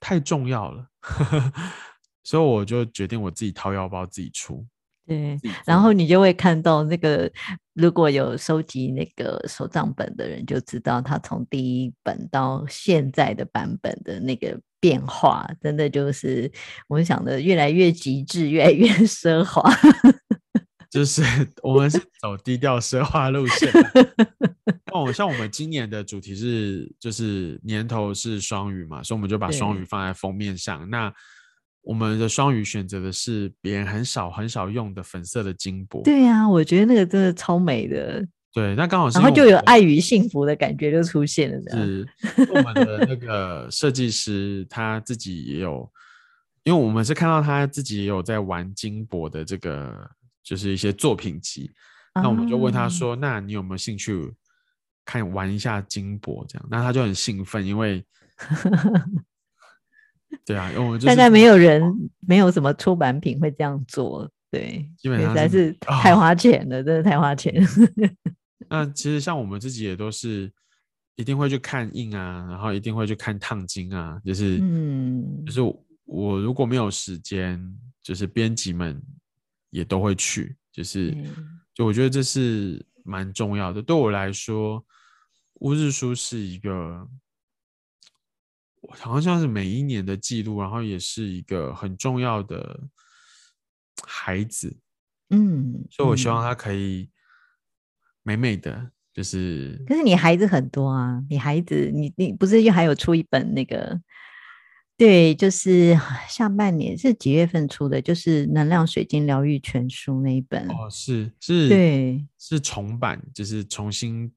太重要了，[LAUGHS] 所以我就决定我自己掏腰包自己出。”对，然后你就会看到那个，如果有收集那个手账本的人，就知道他从第一本到现在的版本的那个变化，真的就是我们想的越来越极致，越来越奢华。[LAUGHS] 就是我们是走低调奢华路线。[LAUGHS] 哦，像我们今年的主题是，就是年头是双鱼嘛，所以我们就把双鱼放在封面上。那我们的双鱼选择的是别人很少很少用的粉色的金箔。对呀、啊，我觉得那个真的超美的。对，那刚好是，然后就有爱与幸福的感觉就出现了。是我们的那个设计师他自己也有，因为我们是看到他自己也有在玩金箔的这个，就是一些作品集。啊、那我们就问他说：“那你有没有兴趣看玩一下金箔？”这样，那他就很兴奋，因为。[LAUGHS] 对啊，因为我们、就是、大概没有人，没有什么出版品会这样做，对，基本上是，是太花钱了，哦、真的太花钱。那其实像我们自己也都是一定会去看印啊，然后一定会去看烫金啊，就是，嗯，就是我如果没有时间，就是编辑们也都会去，就是，嗯、就我觉得这是蛮重要的。对我来说，乌日书是一个。好像像是每一年的记录，然后也是一个很重要的孩子，嗯，所以我希望他可以美美的，就是。可是你孩子很多啊，你孩子，你你不是又还有出一本那个？对，就是下半年是几月份出的？就是《能量水晶疗愈全书》那一本。哦，是是，对，是重版，就是重新。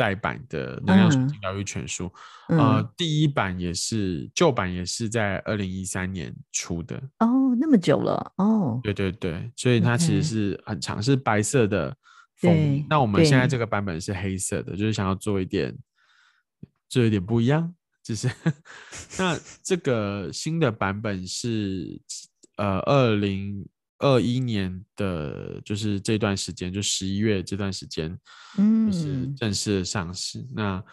再版的能量水晶疗愈全书，嗯、呃，第一版也是旧版也是在二零一三年出的。哦，那么久了哦，对对对，所以它其实是很长，是白色的封。那我们现在。这个版本是黑色的，就是想要做一点，做一点不一样，就是 [LAUGHS] 那这个新的版本是呃二零。二一年的就是这段时间，就十一月这段时间，嗯，就是正式的上市。嗯、那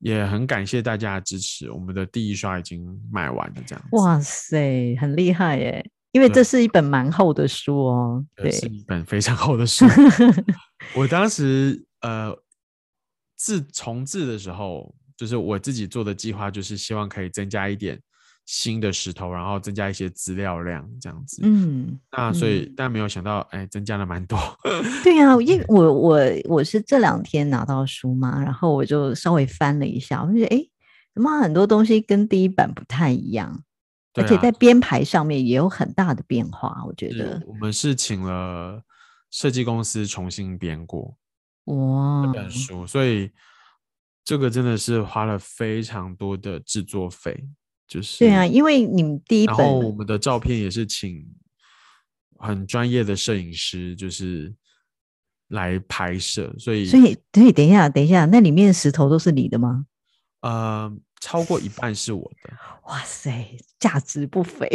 也很感谢大家的支持，我们的第一刷已经卖完了，这样子。哇塞，很厉害耶！因为这是一本蛮厚的书哦，对，是一本非常厚的书。[LAUGHS] 我当时呃自重置的时候，就是我自己做的计划，就是希望可以增加一点。新的石头，然后增加一些资料量，这样子。嗯，那所以，嗯、但没有想到，哎，增加了蛮多。[LAUGHS] 对呀、啊，因为我我我是这两天拿到书嘛，然后我就稍微翻了一下，我就觉得，哎，怎么很多东西跟第一版不太一样，啊、而且在编排上面也有很大的变化。我觉得我们是请了设计公司重新编过哇这本书，所以这个真的是花了非常多的制作费。就是对啊，因为你们第一本，然后我们的照片也是请很专业的摄影师，就是来拍摄，所以所以所以，等一下，等一下，那里面的石头都是你的吗？呃，超过一半是我的。[LAUGHS] 哇塞，价值不菲！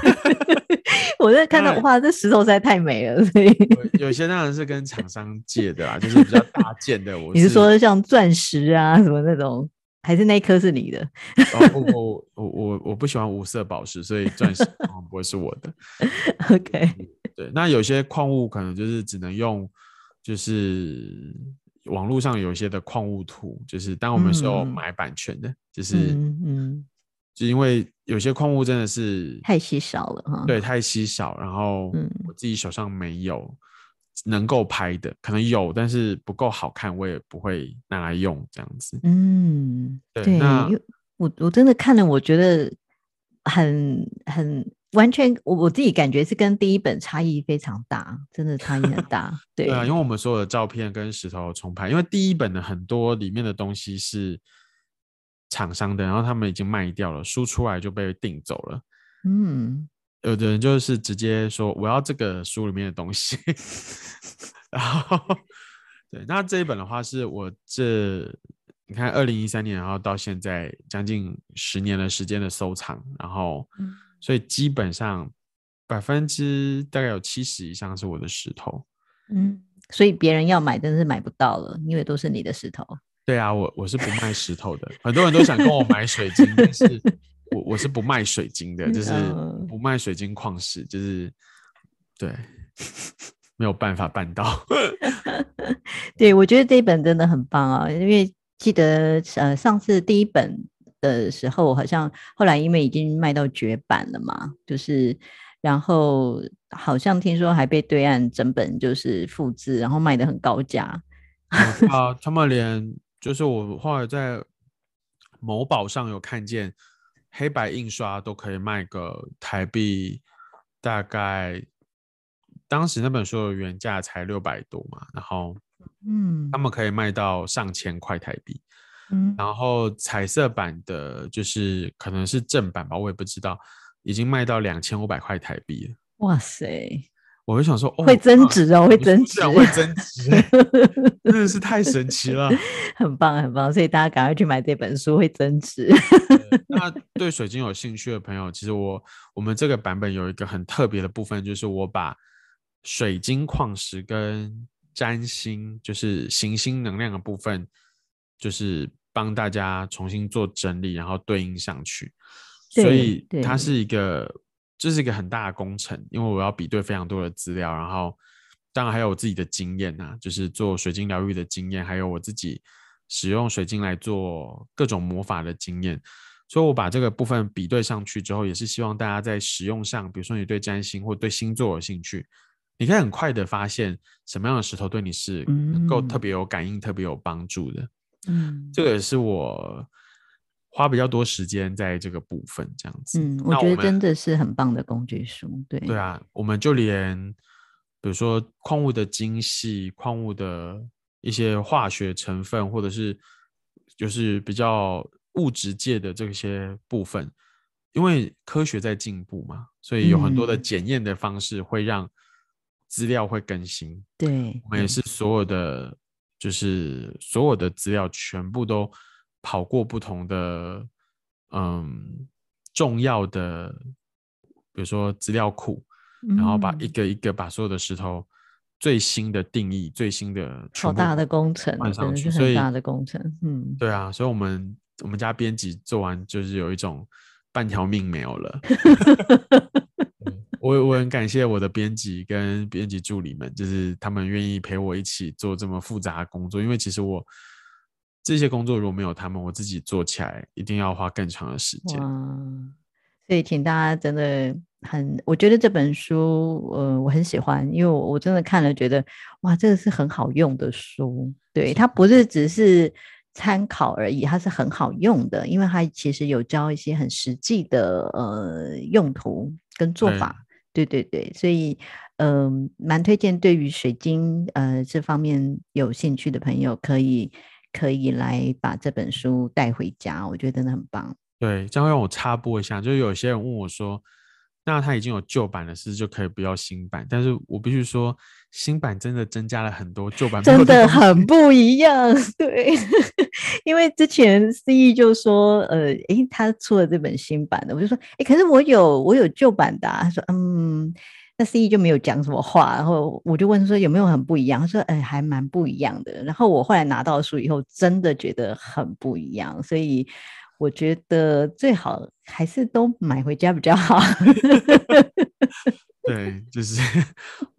[LAUGHS] 我在看到，哇，这石头实在太美了，所以有些当然是跟厂商借的啦，就是比较大件的。[LAUGHS] 我是你是说像钻石啊什么那种？还是那一颗是你的？哦，我我我我我不喜欢无色宝石，所以钻石不会是我的。[LAUGHS] OK，对，那有些矿物可能就是只能用，就是网络上有一些的矿物图，就是当我们是有买版权的，嗯、就是嗯，嗯就因为有些矿物真的是太稀少了哈，对，太稀少，然后我自己手上没有，能够拍的，可能有，但是不够好看，我也不会拿来用这样子。嗯，对，对，那我我真的看了，我觉得很很完全，我我自己感觉是跟第一本差异非常大，真的差异很大。对，[LAUGHS] 对啊，因为我们所有的照片跟石头重拍，因为第一本的很多里面的东西是厂商的，然后他们已经卖掉了，输出来就被订走了。嗯。有的人就是直接说我要这个书里面的东西，[LAUGHS] 然后对，那这一本的话是我这你看二零一三年，然后到现在将近十年的时间的收藏，然后所以基本上百分之大概有七十以上是我的石头，嗯，所以别人要买真的是买不到了，因为都是你的石头。对啊，我我是不卖石头的，很多人都想跟我买水晶，但是。我我是不卖水晶的，就是不卖水晶矿石，就是对，没有办法办到。[LAUGHS] 对，我觉得这一本真的很棒啊，因为记得呃上次第一本的时候，好像后来因为已经卖到绝版了嘛，就是然后好像听说还被对岸整本就是复制，然后卖的很高价。啊，[LAUGHS] 他们连就是我后来在某宝上有看见。黑白印刷都可以卖个台币，大概当时那本书的原价才六百多嘛，然后嗯，他们可以卖到上千块台币，嗯，然后彩色版的就是可能是正版吧，我也不知道，已经卖到两千五百块台币了。哇塞！我就想说，哦、会增值哦，会增值，会增值，真的是太神奇了，很棒很棒，所以大家赶快去买这本书，会增值。[LAUGHS] 那对水晶有兴趣的朋友，其实我我们这个版本有一个很特别的部分，就是我把水晶矿石跟占星，就是行星能量的部分，就是帮大家重新做整理，然后对应上去，所以它是一个。这是一个很大的工程，因为我要比对非常多的资料，然后当然还有我自己的经验呐、啊，就是做水晶疗愈的经验，还有我自己使用水晶来做各种魔法的经验，所以我把这个部分比对上去之后，也是希望大家在使用上，比如说你对占星或对星座有兴趣，你可以很快的发现什么样的石头对你是能够特别有感应、嗯、特别有帮助的。嗯，这个也是我。花比较多时间在这个部分，这样子。嗯，我觉得真的是很棒的工具书。对对啊，我们就连比如说矿物的精细、矿物的一些化学成分，或者是就是比较物质界的这些部分，因为科学在进步嘛，所以有很多的检验的方式会让资料会更新。对、嗯，我们也是所有的，就是所有的资料全部都。跑过不同的嗯重要的，比如说资料库，然后把一个一个把所有的石头最新的定义、最新的好大的工程，真的是很大的工程。嗯，对啊，所以我们我们家编辑做完就是有一种半条命没有了。[LAUGHS] 我我很感谢我的编辑跟编辑助理们，就是他们愿意陪我一起做这么复杂的工作，因为其实我。这些工作如果没有他们，我自己做起来一定要花更长的时间。所以，请大家真的很，我觉得这本书，呃，我很喜欢，因为我我真的看了，觉得哇，这个是很好用的书。对，它不是只是参考而已，它是很好用的，因为它其实有教一些很实际的呃用途跟做法。对对对，所以嗯、呃，蛮推荐对于水晶呃这方面有兴趣的朋友可以。可以来把这本书带回家，我觉得真的很棒。对，这样会让我插播一下，就是有些人问我说：“那他已经有旧版了，是不是就可以不要新版？”但是我必须说，新版真的增加了很多旧版，真的很不一样。[LAUGHS] 对，因为之前思义就说：“呃，诶，他出了这本新版的。”我就说：“诶，可是我有我有旧版的啊。”他说：“嗯。”那 C E 就没有讲什么话，然后我就问说有没有很不一样？他说：“哎，还蛮不一样的。”然后我后来拿到书以后，真的觉得很不一样，所以我觉得最好还是都买回家比较好。对，[LAUGHS] 就是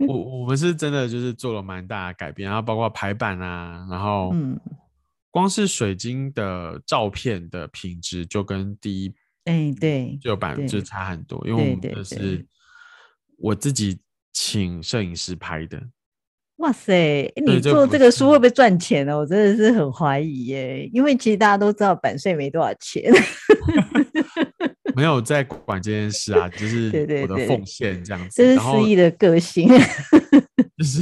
我我们是真的就是做了蛮大的改变，然后包括排版啊，然后嗯，光是水晶的照片的品质就跟第一哎对旧版就差很多，因为我们的是。我自己请摄影师拍的，哇塞，你做这个书会不会赚钱呢？我真的是很怀疑耶，因为其实大家都知道版税没多少钱。[LAUGHS] 没有在管这件事啊，就是我的奉献这样子。这是思逸的个性，[LAUGHS] 就是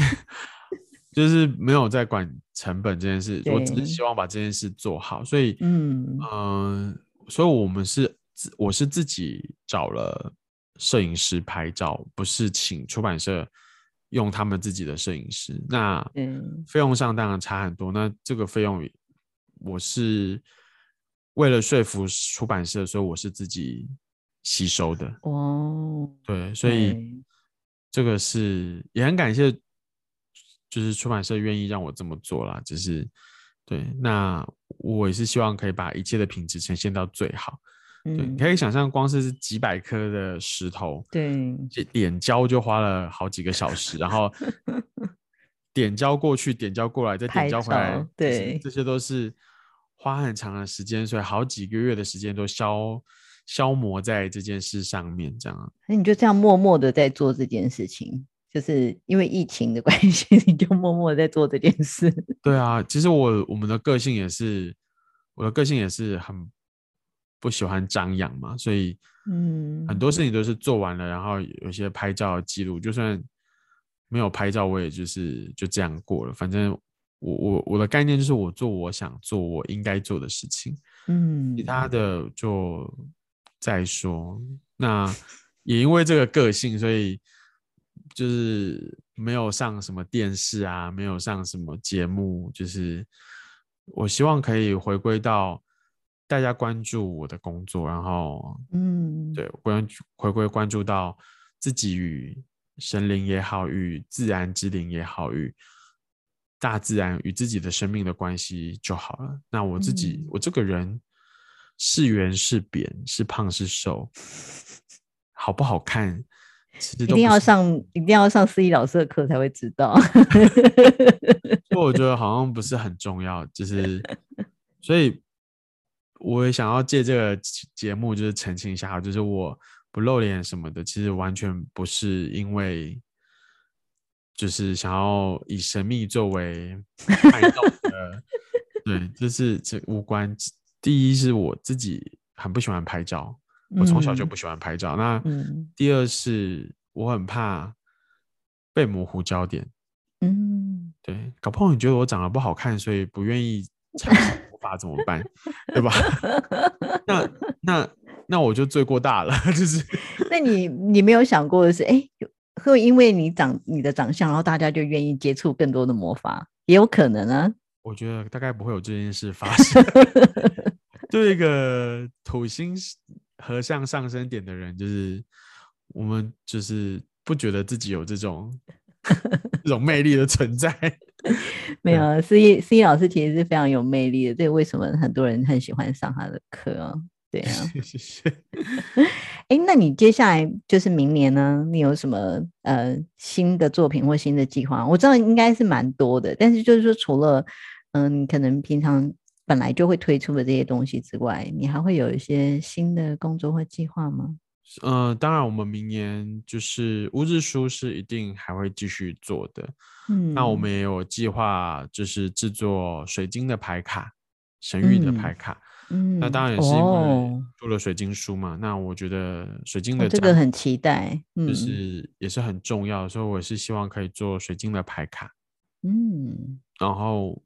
就是没有在管成本这件事，我只是希望把这件事做好。所以，嗯嗯、呃，所以我们是我是自己找了摄影师拍照，不是请出版社用他们自己的摄影师。那费用上当然差很多。那这个费用我是。为了说服出版社，所以我是自己吸收的。哦，对，所以这个是也很感谢，就是出版社愿意让我这么做啦。就是对，那我也是希望可以把一切的品质呈现到最好。对，你可以想象，光是几百颗的石头，对，点胶就花了好几个小时，然后 [LAUGHS] 点胶过去，点胶过来，再点胶回来，对，这些都是。花很长的时间，所以好几个月的时间都消消磨在这件事上面，这样。那你就这样默默的在做这件事情，就是因为疫情的关系，[LAUGHS] 你就默默的在做这件事。对啊，其实我我们的个性也是，我的个性也是很不喜欢张扬嘛，所以嗯，很多事情都是做完了，然后有些拍照记录，就算没有拍照，我也就是就这样过了，反正。我我我的概念就是我做我想做我应该做的事情，嗯，其他的就再说。那 [LAUGHS] 也因为这个个性，所以就是没有上什么电视啊，没有上什么节目。就是我希望可以回归到大家关注我的工作，然后嗯，对，关回归关注到自己与神灵也好，与自然之灵也好，与。大自然与自己的生命的关系就好了。那我自己，嗯、我这个人是圆是扁，是胖是瘦，好不好看？一定要上，一定要上思逸老师的课才会知道。[LAUGHS] 不我觉得好像不是很重要，就是 [LAUGHS] 所以我也想要借这个节目，就是澄清一下，就是我不露脸什么的，其实完全不是因为。就是想要以神秘作为拍照 [LAUGHS] 的，对，就是这无关。第一是我自己很不喜欢拍照，我从小就不喜欢拍照。那第二是我很怕被模糊焦点。嗯，对，搞不好你觉得我长得不好看，所以不愿意尝试 [LAUGHS] 魔法怎么办？对吧？[LAUGHS] 那那那我就罪过大了。就是，那你你没有想过的是，哎、欸。会因为你长你的长相，然后大家就愿意接触更多的魔法，也有可能啊。我觉得大概不会有这件事发生。[LAUGHS] 对一个土星合相上升点的人，就是我们就是不觉得自己有这种 [LAUGHS] 这种魅力的存在。[LAUGHS] 没有，思怡思怡老师其实是非常有魅力的。这为什么很多人很喜欢上他的课哦？对啊，谢谢哎，那你接下来就是明年呢？你有什么呃新的作品或新的计划？我知道应该是蛮多的，但是就是说，除了嗯、呃，你可能平常本来就会推出的这些东西之外，你还会有一些新的工作或计划吗？呃，当然，我们明年就是乌日书是一定还会继续做的。嗯，那我们也有计划，就是制作水晶的牌卡，神域的牌卡。嗯嗯，那当然也是因为做了水晶书嘛。哦、那我觉得水晶的、哦、这个很期待，就是也是很重要，嗯、所以我也是希望可以做水晶的牌卡。嗯，然后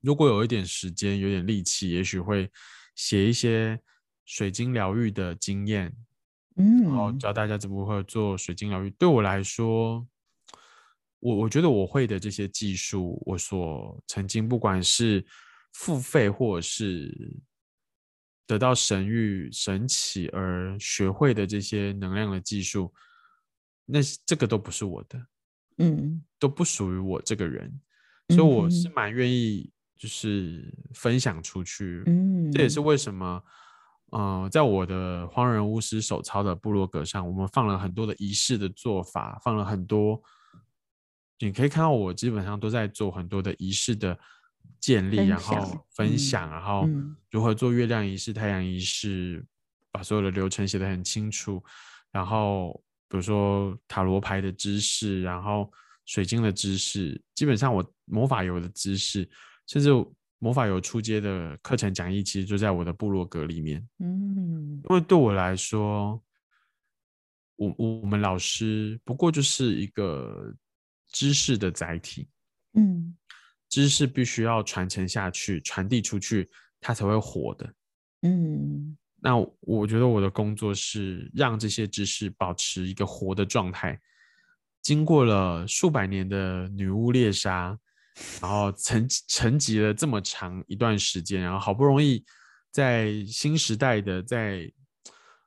如果有一点时间，有点力气，也许会写一些水晶疗愈的经验。嗯，然后教大家怎么会做水晶疗愈。对我来说，我我觉得我会的这些技术，我所曾经不管是。付费或者是得到神谕神启而学会的这些能量的技术，那这个都不是我的，嗯，都不属于我这个人，所以我是蛮愿意就是分享出去，嗯，这也是为什么，呃，在我的荒人巫师手抄的部落格上，我们放了很多的仪式的做法，放了很多，你可以看到我基本上都在做很多的仪式的。建立，然后分享，然后如何做月亮仪式、太阳仪式，把所有的流程写得很清楚。然后比如说塔罗牌的知识，然后水晶的知识，基本上我魔法油的知识，甚至魔法有出街的课程讲义，其实就在我的部落格里面。嗯，因为对我来说，我我们老师不过就是一个知识的载体。嗯，知识必须要传承下去，传递出去，它才会活的。嗯，那我觉得我的工作是让这些知识保持一个活的状态。经过了数百年的女巫猎杀，然后沉沉寂了这么长一段时间，然后好不容易在新时代的在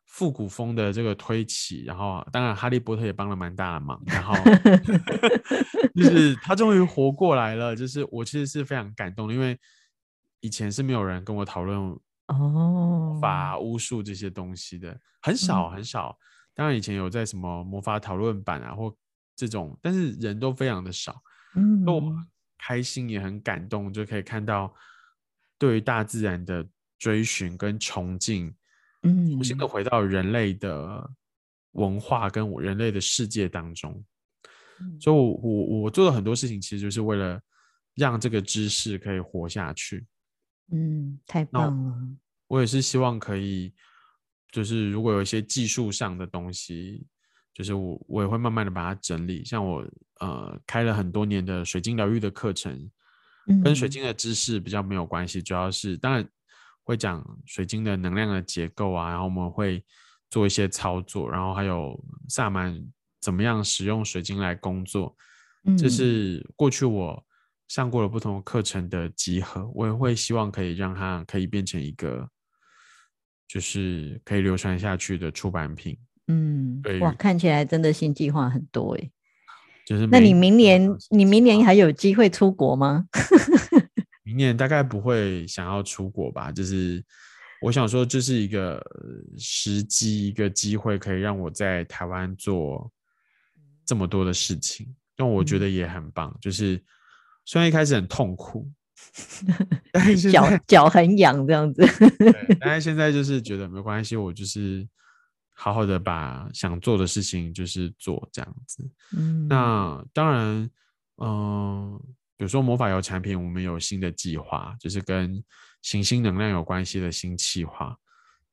复古风的这个推起，然后当然哈利波特也帮了蛮大的忙，然后 [LAUGHS] 就是他终于活过来了，就是我其实是非常感动的，因为以前是没有人跟我讨论哦法巫术这些东西的，很少很少。当然以前有在什么魔法讨论版啊或。这种，但是人都非常的少，嗯，我开心也很感动，就可以看到对于大自然的追寻跟崇敬，嗯，重新的回到人类的文化跟我人类的世界当中，嗯，所以我我我做了很多事情，其实就是为了让这个知识可以活下去，嗯，太棒了，我也是希望可以，就是如果有一些技术上的东西。就是我，我也会慢慢的把它整理。像我，呃，开了很多年的水晶疗愈的课程，跟水晶的知识比较没有关系，主要是当然会讲水晶的能量的结构啊，然后我们会做一些操作，然后还有萨满怎么样使用水晶来工作，这是过去我上过了不同课程的集合。我也会希望可以让它可以变成一个，就是可以流传下去的出版品。嗯，哇，看起来真的新计划很多哎。就是，那你明年，你明年还有机会出国吗？[LAUGHS] 明年大概不会想要出国吧。就是我想说，这是一个时机，一个机会，可以让我在台湾做这么多的事情，让我觉得也很棒。嗯、就是虽然一开始很痛苦，[LAUGHS] 但是脚脚很痒这样子，对，但是现在就是觉得没关系，我就是。好好的把想做的事情就是做这样子，嗯，那当然，嗯、呃，比如说魔法油产品，我们有新的计划，就是跟行星能量有关系的新计划，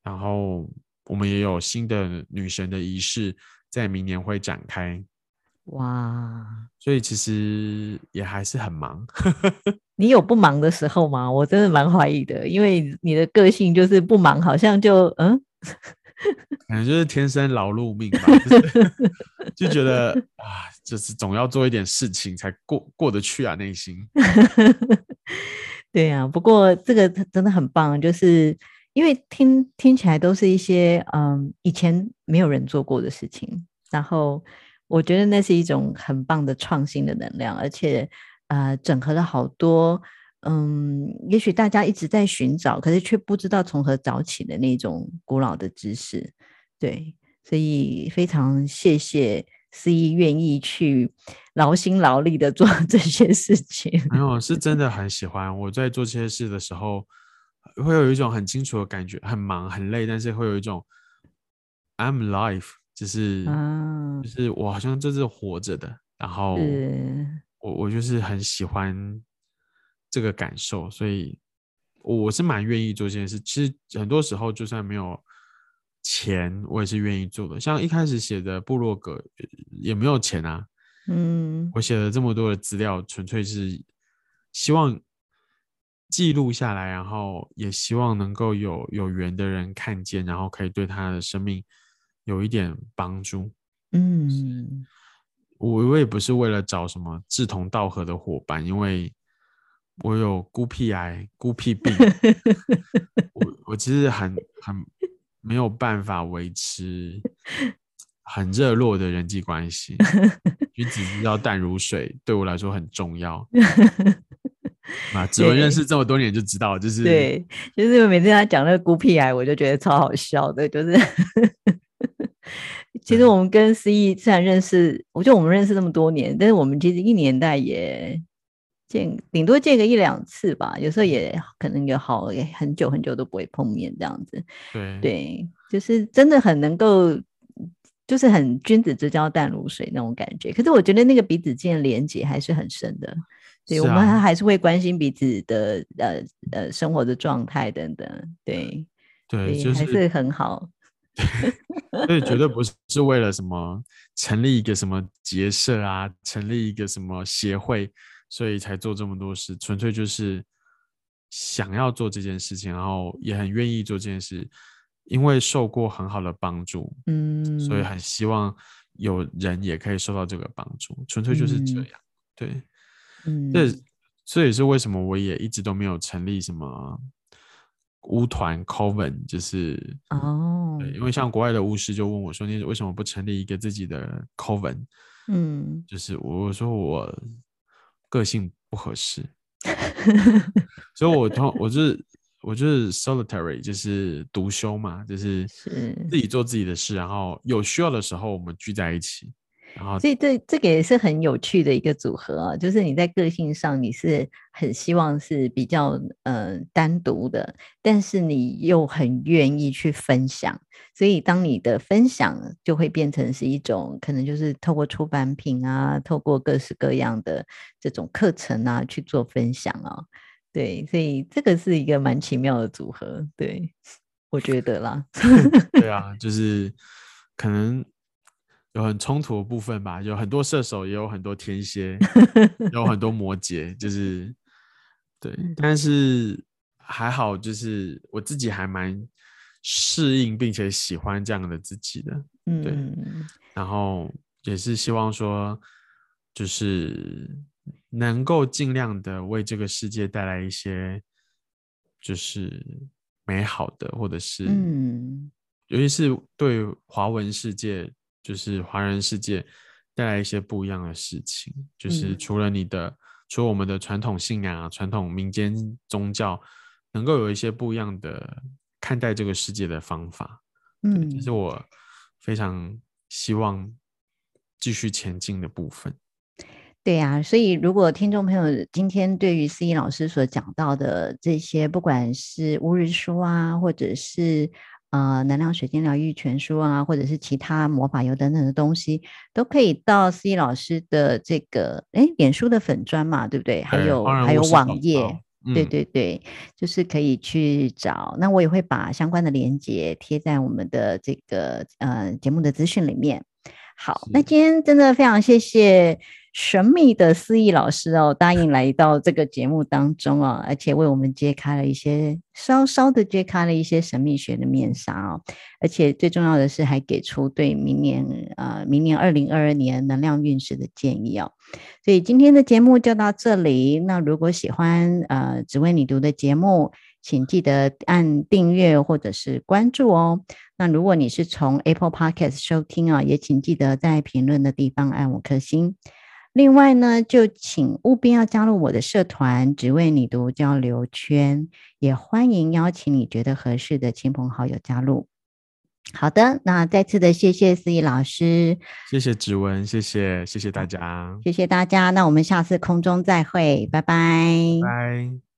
然后我们也有新的女神的仪式在明年会展开，哇，所以其实也还是很忙。[LAUGHS] 你有不忙的时候吗？我真的蛮怀疑的，因为你的个性就是不忙，好像就嗯。可能就是天生劳碌命吧，就是、就觉得啊，就是总要做一点事情才过过得去啊，内心。[LAUGHS] 对啊，不过这个真的很棒，就是因为听听起来都是一些嗯以前没有人做过的事情，然后我觉得那是一种很棒的创新的能量，而且呃整合了好多。嗯，也许大家一直在寻找，可是却不知道从何找起的那种古老的知识，对，所以非常谢谢思怡愿意去劳心劳力的做 [LAUGHS] 这些事情。没有，是真的很喜欢。我在做这些事的时候，会有一种很清楚的感觉，很忙很累，但是会有一种 I'm alive，就是、啊、就是我好像就是活着的。然后我我就是很喜欢。这个感受，所以我是蛮愿意做这件事。其实很多时候，就算没有钱，我也是愿意做的。像一开始写的部落格，也没有钱啊。嗯，我写了这么多的资料，纯粹是希望记录下来，然后也希望能够有有缘的人看见，然后可以对他的生命有一点帮助。嗯，我我也不是为了找什么志同道合的伙伴，因为。我有孤僻癌、孤僻病，我 [LAUGHS] 我其实很很没有办法维持很热络的人际关系，就只知道淡如水，对我来说很重要。[LAUGHS] 啊，只有认识这么多年就知道，就是对，就是每次他讲那个孤僻癌，我就觉得超好笑的，就是 [LAUGHS] 其实我们跟思义虽然认识，我觉得我们认识这么多年，但是我们其实一年代也。见顶多见个一两次吧，有时候也可能有好也很久很久都不会碰面这样子。对，对，就是真的很能够就是很君子之交淡如水那种感觉。可是我觉得那个彼此间的连接还是很深的，对，啊、我们还是会关心彼此的呃呃生活的状态等等，对对，就是还是很好。[LAUGHS] 所以绝对不是是为了什么成立一个什么结社啊，成立一个什么协会，所以才做这么多事，纯粹就是想要做这件事情，然后也很愿意做这件事，因为受过很好的帮助，嗯，所以很希望有人也可以受到这个帮助，纯粹就是这样，嗯、对，嗯，这这也是为什么我也一直都没有成立什么。巫团 Coven 就是哦，对，因为像。国外的巫师就问我说：“你为什么不成立一个自己的 Coven？” 嗯，就是我说我个性不合适，[LAUGHS] 所以我通我就是我就是 solitary，就是独修嘛，就是自己做自己的事，然后有需要的时候我们聚在一起。所以这这个也是很有趣的一个组合啊，就是你在个性上你是很希望是比较呃单独的，但是你又很愿意去分享，所以当你的分享就会变成是一种可能就是透过出版品啊，透过各式各样的这种课程啊去做分享啊，对，所以这个是一个蛮奇妙的组合，对，我觉得啦，[LAUGHS] 对啊，[LAUGHS] 就是可能。有很冲突的部分吧，有很多射手，也有很多天蝎，有很多 [LAUGHS] 摩羯，就是对，但是还好，就是我自己还蛮适应并且喜欢这样的自己的，对，嗯、然后也是希望说，就是能够尽量的为这个世界带来一些，就是美好的，或者是，嗯，尤其是对华文世界。就是华人世界带来一些不一样的事情，就是除了你的，嗯、除了我们的传统信仰啊、传统民间宗教，能够有一些不一样的看待这个世界的方法，嗯，这是我非常希望继续前进的部分。对呀、啊，所以如果听众朋友今天对于思怡老师所讲到的这些，不管是乌日书啊，或者是。呃，能量水晶疗愈全书啊，或者是其他魔法油等等的东西，都可以到思逸老师的这个哎，脸书的粉砖嘛，对不对？还有还有网页，嗯、对对对，就是可以去找。那我也会把相关的链接贴在我们的这个呃节目的资讯里面。好，那今天真的非常谢谢。神秘的思逸老师哦，答应来到这个节目当中哦，而且为我们揭开了一些稍稍的揭开了一些神秘学的面纱哦，而且最重要的是还给出对明年呃明年二零二二年能量运势的建议哦。所以今天的节目就到这里。那如果喜欢呃只为你读的节目，请记得按订阅或者是关注哦。那如果你是从 Apple Podcast 收听啊，也请记得在评论的地方按五颗星。另外呢，就请务必要加入我的社团“只为你读交流圈”，也欢迎邀请你觉得合适的亲朋好友加入。好的，那再次的谢谢思怡老师，谢谢指文，谢谢谢谢大家，谢谢大家。那我们下次空中再会，拜拜，拜。